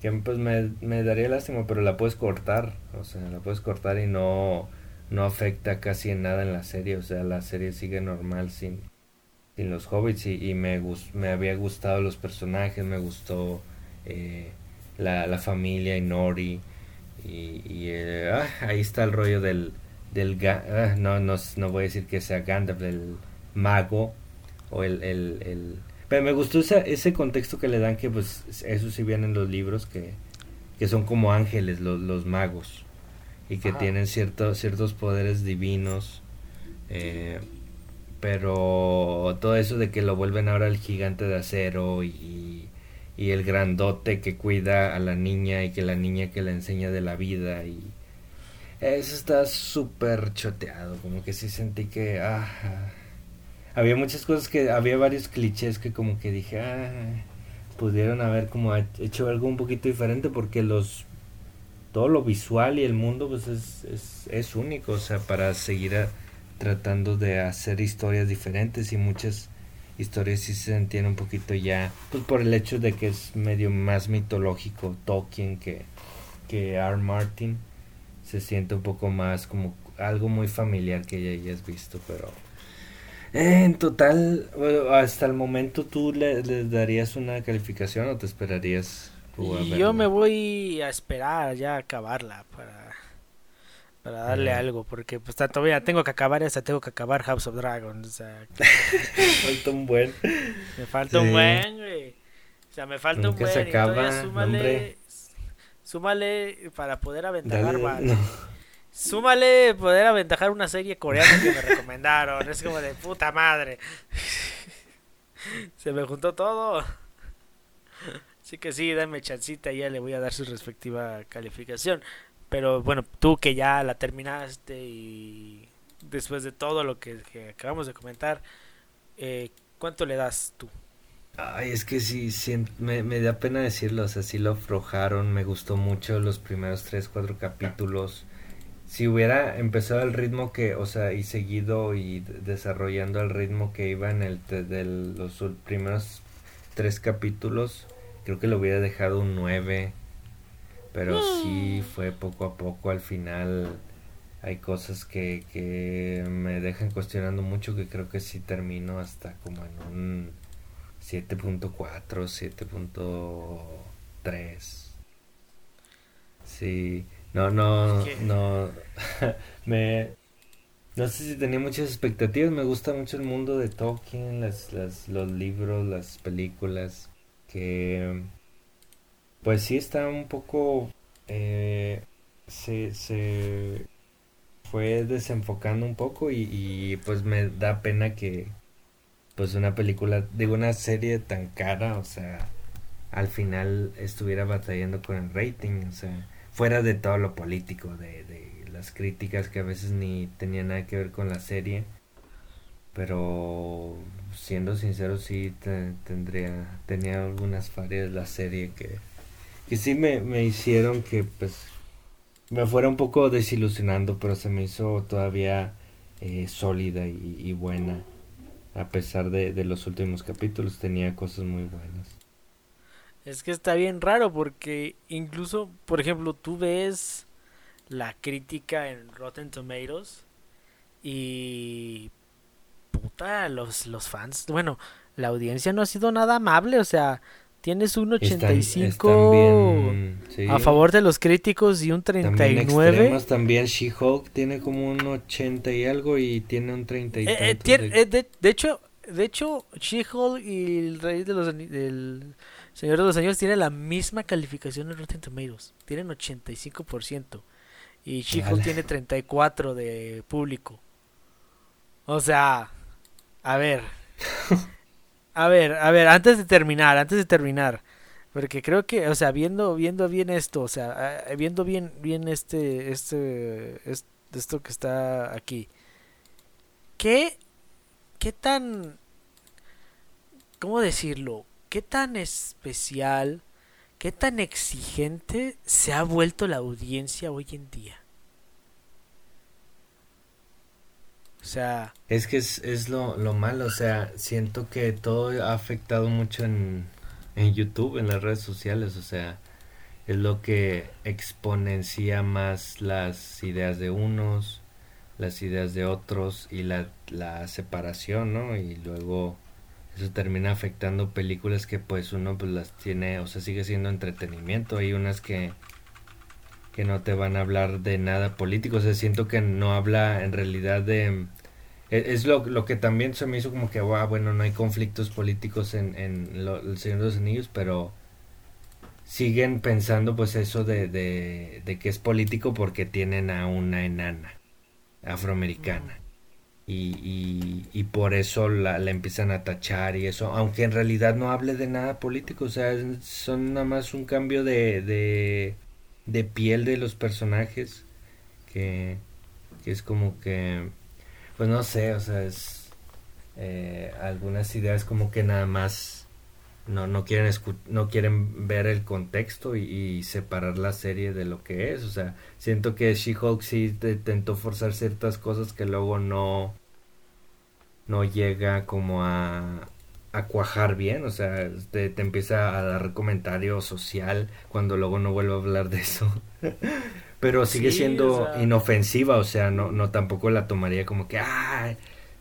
Speaker 2: que pues me, me daría lástima pero la puedes cortar o sea la puedes cortar y no no afecta casi en nada en la serie o sea la serie sigue normal sin sin los hobbits y, me me había gustado los personajes me gustó eh, la, la familia y Nori y, y eh, ah, ahí está el rollo del del ah, no, no no voy a decir que sea Gandalf del mago o el, el, el... Pero me gustó ese, ese contexto que le dan que pues eso sí viene en los libros que, que son como ángeles los, los magos y que tienen ciertos ciertos poderes divinos eh, pero todo eso de que lo vuelven ahora el gigante de acero y, y el grandote que cuida a la niña y que la niña que le enseña de la vida y eso está súper choteado como que sí sentí que ah, había muchas cosas que, había varios clichés que como que dije, ah, pudieron haber como hecho algo un poquito diferente porque los todo lo visual y el mundo pues es, es, es único, o sea, para seguir tratando de hacer historias diferentes y muchas historias sí se entienden un poquito ya, pues por el hecho de que es medio más mitológico Tolkien que, que R. Martin, se siente un poco más como algo muy familiar que ya hayas visto, pero eh, en total, hasta el momento tú le, darías una calificación o te esperarías?
Speaker 1: Yo me voy a esperar ya a acabarla para, para darle algo, porque pues todavía tengo que acabar esa, tengo que acabar House of Dragons. O sea,
Speaker 2: falta un buen.
Speaker 1: Me falta un buen, güey. O sea, me falta un buen. Se acaba, súmale, súmale para poder aventajar Súmale poder aventajar una serie coreana que me recomendaron. Es como de puta madre. Se me juntó todo. Así que sí, dame chancita y ya le voy a dar su respectiva calificación. Pero bueno, tú que ya la terminaste y después de todo lo que, acabamos de comentar, eh, ¿cuánto le das tú?
Speaker 2: Ay, es que sí, me, da pena decirlo, o sea, sí lo aflojaron, me gustó mucho los primeros 3, 4 capítulos si hubiera empezado el ritmo que, o sea, y seguido y desarrollando el ritmo que iba en el de los primeros tres capítulos, creo que lo hubiera dejado un 9. Pero sí mm. fue poco a poco, al final hay cosas que, que me dejan cuestionando mucho que creo que sí termino hasta como en un 7.4, 7.3. Sí. No, no, no. me. No sé si tenía muchas expectativas. Me gusta mucho el mundo de Tolkien, las, las, los libros, las películas. Que. Pues sí está un poco. Eh, se, se fue desenfocando un poco y, pues me da pena que pues una película, digo una serie tan cara, o sea, al final estuviera batallando con el rating, o sea, fuera de todo lo político, de, las críticas que a veces ni tenían nada que ver con la serie. Pero siendo sincero, sí tendría, tenía algunas fallas la serie que, que sí me, me hicieron que pues me fuera un poco desilusionando, pero se me hizo todavía eh, sólida y, y, buena. A pesar de, de los últimos capítulos, tenía cosas muy buenas.
Speaker 1: Es que está bien raro porque incluso, por ejemplo, tú ves la crítica en Rotten Tomatoes y puta, los, los fans, bueno, la audiencia no ha sido nada amable, o sea, tienes un 85 a favor de los críticos y un 39. También,
Speaker 2: también She-Hulk tiene como un 80 y algo y tiene un 30 y eh,
Speaker 1: eh, eh, de... de... hecho, de hecho, She-Hulk y el Rey de los del Señor de los Años tiene la misma calificación en Rotten Tomatoes. Tienen 85%. Y Chico tiene 34 de público. O sea, a ver. A ver, a ver, antes de terminar, antes de terminar. Porque creo que, o sea, viendo, viendo bien esto, o sea, viendo bien, bien este, este, esto que está aquí. ¿Qué, qué tan, cómo decirlo? ¿Qué tan especial, qué tan exigente se ha vuelto la audiencia hoy en día? O sea...
Speaker 2: Es que es, es lo, lo, malo, o sea, siento que todo ha afectado mucho en, en YouTube, en las redes sociales, o sea, es lo que exponencia más las ideas de unos, las ideas de otros y la, la separación, ¿no? Y luego eso termina afectando películas que pues uno pues las tiene, o sea, sigue siendo entretenimiento. Hay unas que que no te van a hablar de nada político, o sea, siento que no habla en realidad de e, es lo, lo que también se me hizo como que, bueno, no hay conflictos políticos en, en El Señor de los Anillos, pero siguen pensando pues eso de, de, que es político porque tienen a una enana afroamericana. Y, y, por eso la, empiezan a tachar y eso, aunque en realidad no hable de nada político, o sea, son nada más un cambio de, de piel de los personajes que, es como que, pues no sé, o sea, es eh, algunas ideas como que nada más no, no quieren no quieren ver el contexto y, separar la serie de lo que es. O sea, siento que She-Hulk sí intentó forzar ciertas cosas que luego no, no llega como a, a cuajar bien. O sea, te, te empieza a dar comentario social cuando luego no vuelvo a hablar de eso. Pero sigue siendo inofensiva, o sea, no, no tampoco la tomaría como que, ah,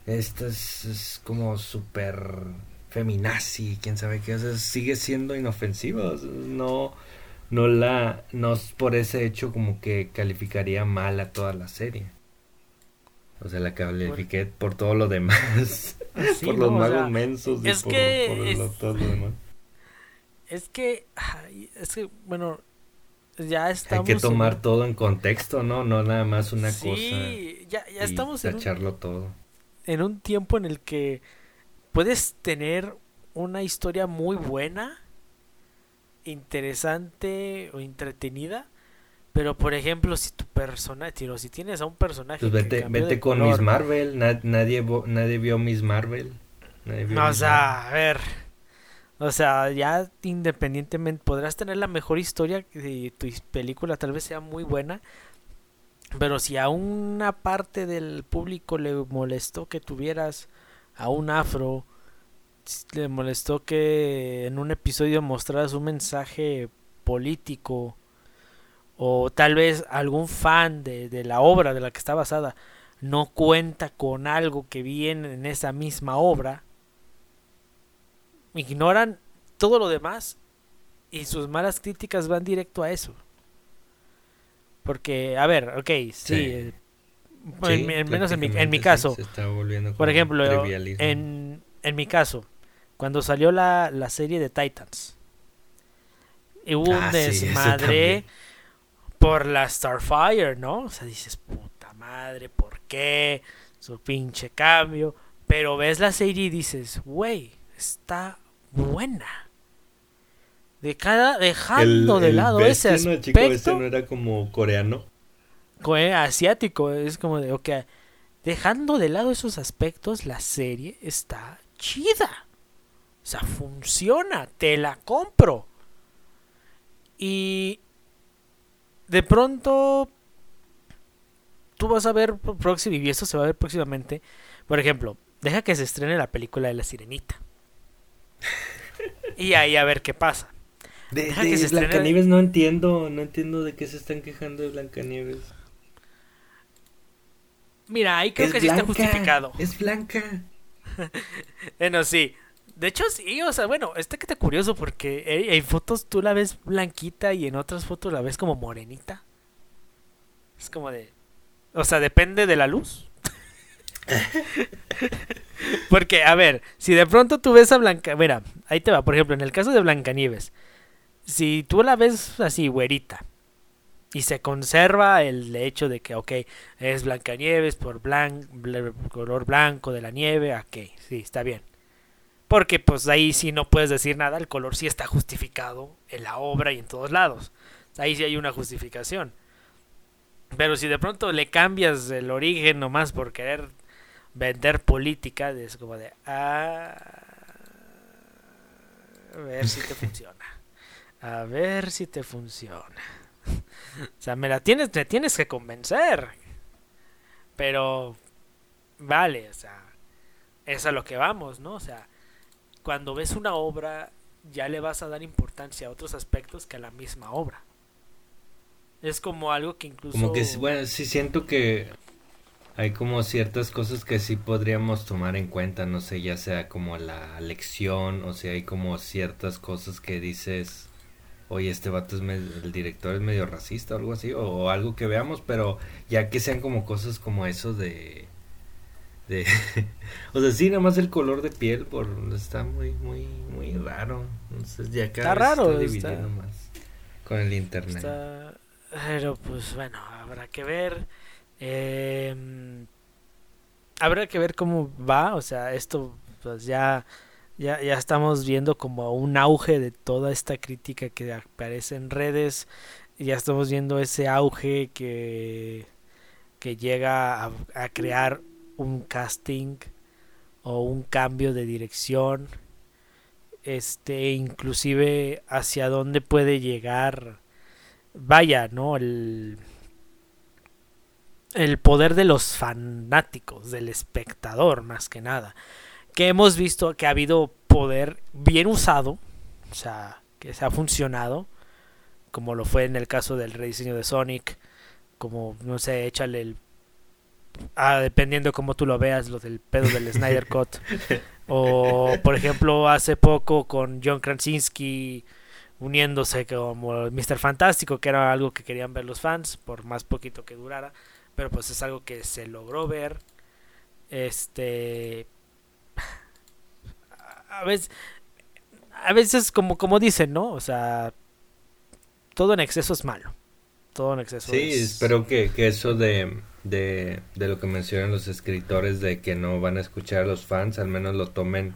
Speaker 2: esto es, es como súper feminazi, quién sabe qué, o sea, sigue siendo inofensiva, no, no la, no por ese hecho como que calificaría mal a toda la serie. O sea, la califiqué por, todo lo demás, por los magos mensos y por,
Speaker 1: es, todo lo demás. Es que, es que, bueno, ya estamos.
Speaker 2: Hay que tomar todo en contexto, ¿no? No nada más una cosa.
Speaker 1: Sí, ya, ya estamos
Speaker 2: en todo.
Speaker 1: En un tiempo en el que puedes tener una historia muy buena, interesante o entretenida, pero por ejemplo, si tu personaje, si tienes a un personaje.
Speaker 2: Pues vete, vete con Miss Marvel, nadie, nadie vio Miss Marvel.
Speaker 1: no, o sea, a ver. O sea, ya independientemente podrás tener la mejor historia y tu película tal vez sea muy buena, pero si a una parte del público le molestó que tuvieras a un afro, le molestó que en un episodio mostraras un mensaje político o tal vez algún fan de, de, la obra de la que está basada no cuenta con algo que viene en esa misma obra, ignoran todo lo demás y sus malas críticas van directo a eso. Porque, a ver, ok, sí, eh, menos en mi, en mi caso. por ejemplo, en, en mi caso, cuando salió la, la serie de Titans, hubo un ah, desmadre por la Starfire, ¿no? O sea, dices, puta madre, ¿por qué? Su pinche cambio. Pero ves la serie y dices, güey, está buena. De cada, dejando de lado ese aspecto. Chico, ese
Speaker 2: no era como coreano
Speaker 1: asiático. Es como de, ok, dejando de lado esos aspectos, la serie está chida. O sea, funciona, te la compro. Y de pronto tú vas a ver próximo y esto se va a ver próximamente. Por ejemplo, deja que se estrene la película de la Sirenita. y ahí a ver qué pasa.
Speaker 2: De, Blancanieves no entiendo, no entiendo de qué se están quejando de Blancanieves.
Speaker 1: Mira, ahí creo que sí está justificado.
Speaker 2: Es blanca.
Speaker 1: bueno, sí. De hecho, sí, o sea, bueno, está que está curioso porque en fotos tú la ves blanquita y en otras fotos la ves como morenita. Es como de. O sea, depende de la luz. porque, a ver, si de pronto tú ves a Blanca. Mira, ahí te va, por ejemplo, en el caso de Blancanieves. Si tú la ves así, güerita, y se conserva el hecho de que, ok, es Blancanieves por blan color blanco de la nieve, ok, sí, está bien. Porque pues ahí sí no puedes decir nada, el color sí está justificado en la obra y en todos lados. Ahí sí hay una justificación. Pero si de pronto le cambias el origen nomás por querer vender política, es como de... Ah, a ver si te funciona. A ver si te funciona. o sea, me la tienes, me tienes que convencer. Pero, vale, o sea, es a lo que vamos, ¿no? O sea, cuando ves una obra, ya le vas a dar importancia a otros aspectos que a la misma obra. Es como algo que incluso...
Speaker 2: Como que, bueno, sí siento que hay como ciertas cosas que sí podríamos tomar en cuenta, no sé, ya sea como la lección, o sea, hay como ciertas cosas que dices, oye, este vato es el director es medio racista o algo así, o, algo que veamos, pero ya que sean como cosas como eso de... de o sea, sí, nada más el color de piel por está muy, muy, muy raro. Entonces ya cada
Speaker 1: está raro, está
Speaker 2: dividiendo más con el internet.
Speaker 1: pero pues bueno, habrá que ver. Eh, habrá que ver cómo va, o sea, esto pues ya ya, ya estamos viendo como un auge de toda esta crítica que aparece en redes. Ya estamos viendo ese auge que, que llega a, a crear un casting o un cambio de dirección. este inclusive hacia dónde puede llegar vaya, ¿no? El el poder de los fanáticos, del espectador más que nada. Que hemos visto que ha habido poder bien usado, o sea, que se ha funcionado, como lo fue en el caso del rediseño de Sonic, como, no sé, échale el... Ah, dependiendo cómo tú lo veas, lo del pedo del Snyder Cut. O, por ejemplo, hace poco con John Krasinski uniéndose como Mr. Fantástico, que era algo que querían ver los fans, por más poquito que durara pero pues es algo que se logró ver. Este a veces a veces como como dicen, ¿no? O sea, todo en exceso es malo. Todo en exceso
Speaker 2: Sí, espero que, que eso de, de, de lo que mencionan los escritores de que no van a escuchar a los fans, al menos lo tomen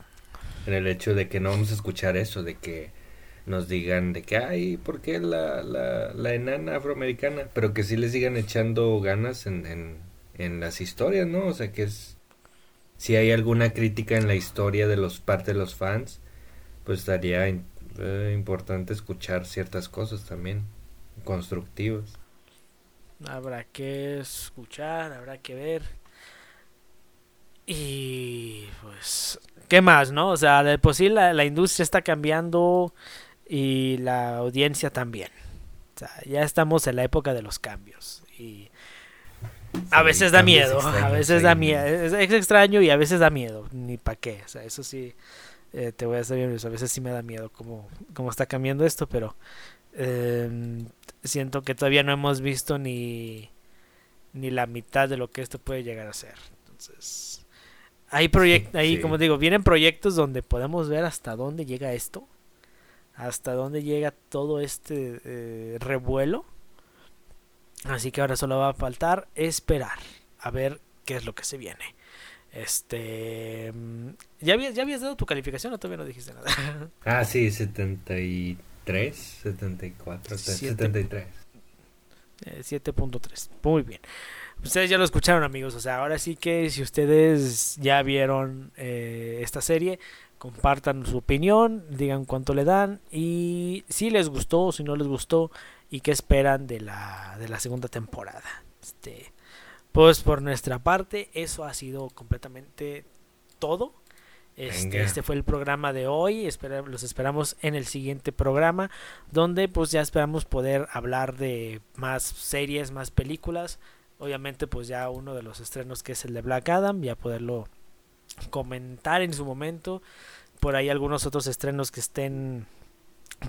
Speaker 2: en el hecho de que no vamos a escuchar eso, de que nos digan de que, ay, ¿por qué la, la, la enana afroamericana? Pero que sí les sigan echando ganas en, en, en las historias, ¿no? O sea, que es... Si hay alguna crítica en la historia de los parte de los fans, pues estaría eh, importante escuchar ciertas cosas también, constructivas.
Speaker 1: Habrá que escuchar, habrá que ver. Y pues, ¿qué más, no? O sea, de por sí la, la industria está cambiando y la audiencia también. O sea, ya estamos en la época de los cambios y a veces da miedo, a veces da miedo, es, extraño y a veces da miedo, ni para qué, o sea, eso sí, eh, te voy a decir bien, a veces sí me da miedo cómo, cómo está cambiando esto, pero eh, siento que todavía no hemos visto ni, ni la mitad de lo que esto puede llegar a ser. Entonces, hay proyectos, ahí como digo, vienen proyectos donde podemos ver hasta dónde llega esto hasta dónde llega todo este eh, revuelo. Así que ahora solo va a faltar esperar a ver qué es lo que se viene. Este. Mm, ¿Ya habías, ya habías dado tu calificación o todavía no dijiste nada?
Speaker 2: Ah, sí, 73, 74, 73.
Speaker 1: 7.3. Muy bien. Ustedes ya lo escucharon, amigos. O sea, ahora sí que si ustedes ya vieron eh, esta serie, compartan su opinión, digan cuánto le dan y si les gustó, si no les gustó y qué esperan de la, de la segunda temporada. Este, pues por nuestra parte, eso ha sido completamente todo. Este, este fue el programa de hoy. los esperamos en el siguiente programa. Donde pues ya esperamos poder hablar de más series, más películas. Obviamente pues ya uno de los estrenos que es el de Black Adam. Ya poderlo comentar en su momento. Por ahí algunos otros estrenos que estén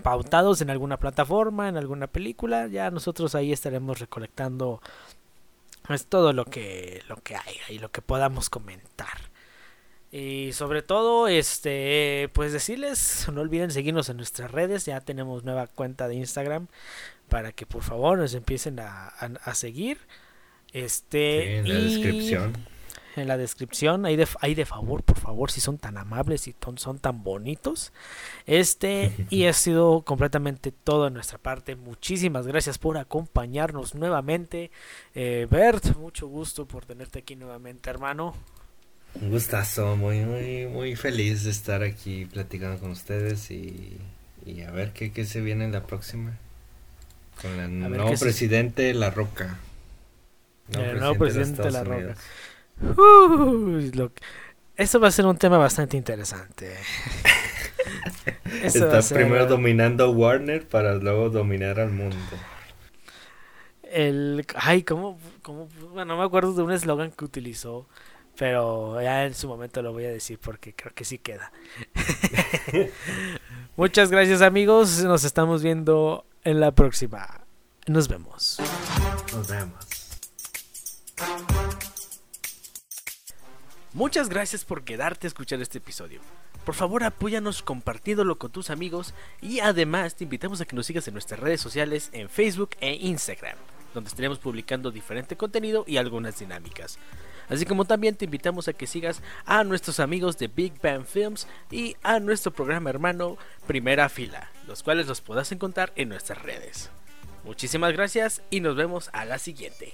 Speaker 1: pautados en alguna plataforma, en alguna película. Ya nosotros ahí estaremos recolectando es todo lo que lo que haya y lo que podamos comentar. Y sobre todo, este, pues decirles, no olviden seguirnos en nuestras redes, ya tenemos nueva cuenta de Instagram para que por favor nos empiecen a, seguir. Este,
Speaker 2: en la descripción
Speaker 1: en la descripción. Ahí de, ahí de favor, por favor, si son tan amables y son tan bonitos. Este, y ha sido completamente todo en nuestra parte. Muchísimas gracias por acompañarnos nuevamente. Eh, Bert, mucho gusto por tenerte aquí nuevamente, hermano.
Speaker 2: Un gustazo, muy, muy, muy feliz de estar aquí platicando con ustedes y, y a ver qué, qué se viene en la próxima. Con el nuevo presidente La Roca.
Speaker 1: el nuevo presidente de La Roca. Uh, eso va a ser un tema bastante interesante.
Speaker 2: Está primero dominando Warner para luego dominar al mundo.
Speaker 1: El, ay, ¿cómo, cómo? Bueno, no me acuerdo de un eslogan que utilizó, pero ya en su momento lo voy a decir porque creo que sí queda. Muchas gracias amigos, nos estamos viendo en la próxima. Nos vemos.
Speaker 2: Nos vemos.
Speaker 1: Muchas gracias por quedarte a escuchar este episodio. Por favor apóyanos compartiéndolo con tus amigos y además te invitamos a que nos sigas en nuestras redes sociales en Facebook e Instagram, donde estaremos publicando diferente contenido y algunas dinámicas. Así como también te invitamos a que sigas a nuestros amigos de Big Bang Films y a nuestro programa hermano Primera Fila, los cuales los podrás encontrar en nuestras redes. Muchísimas gracias y nos vemos a la siguiente.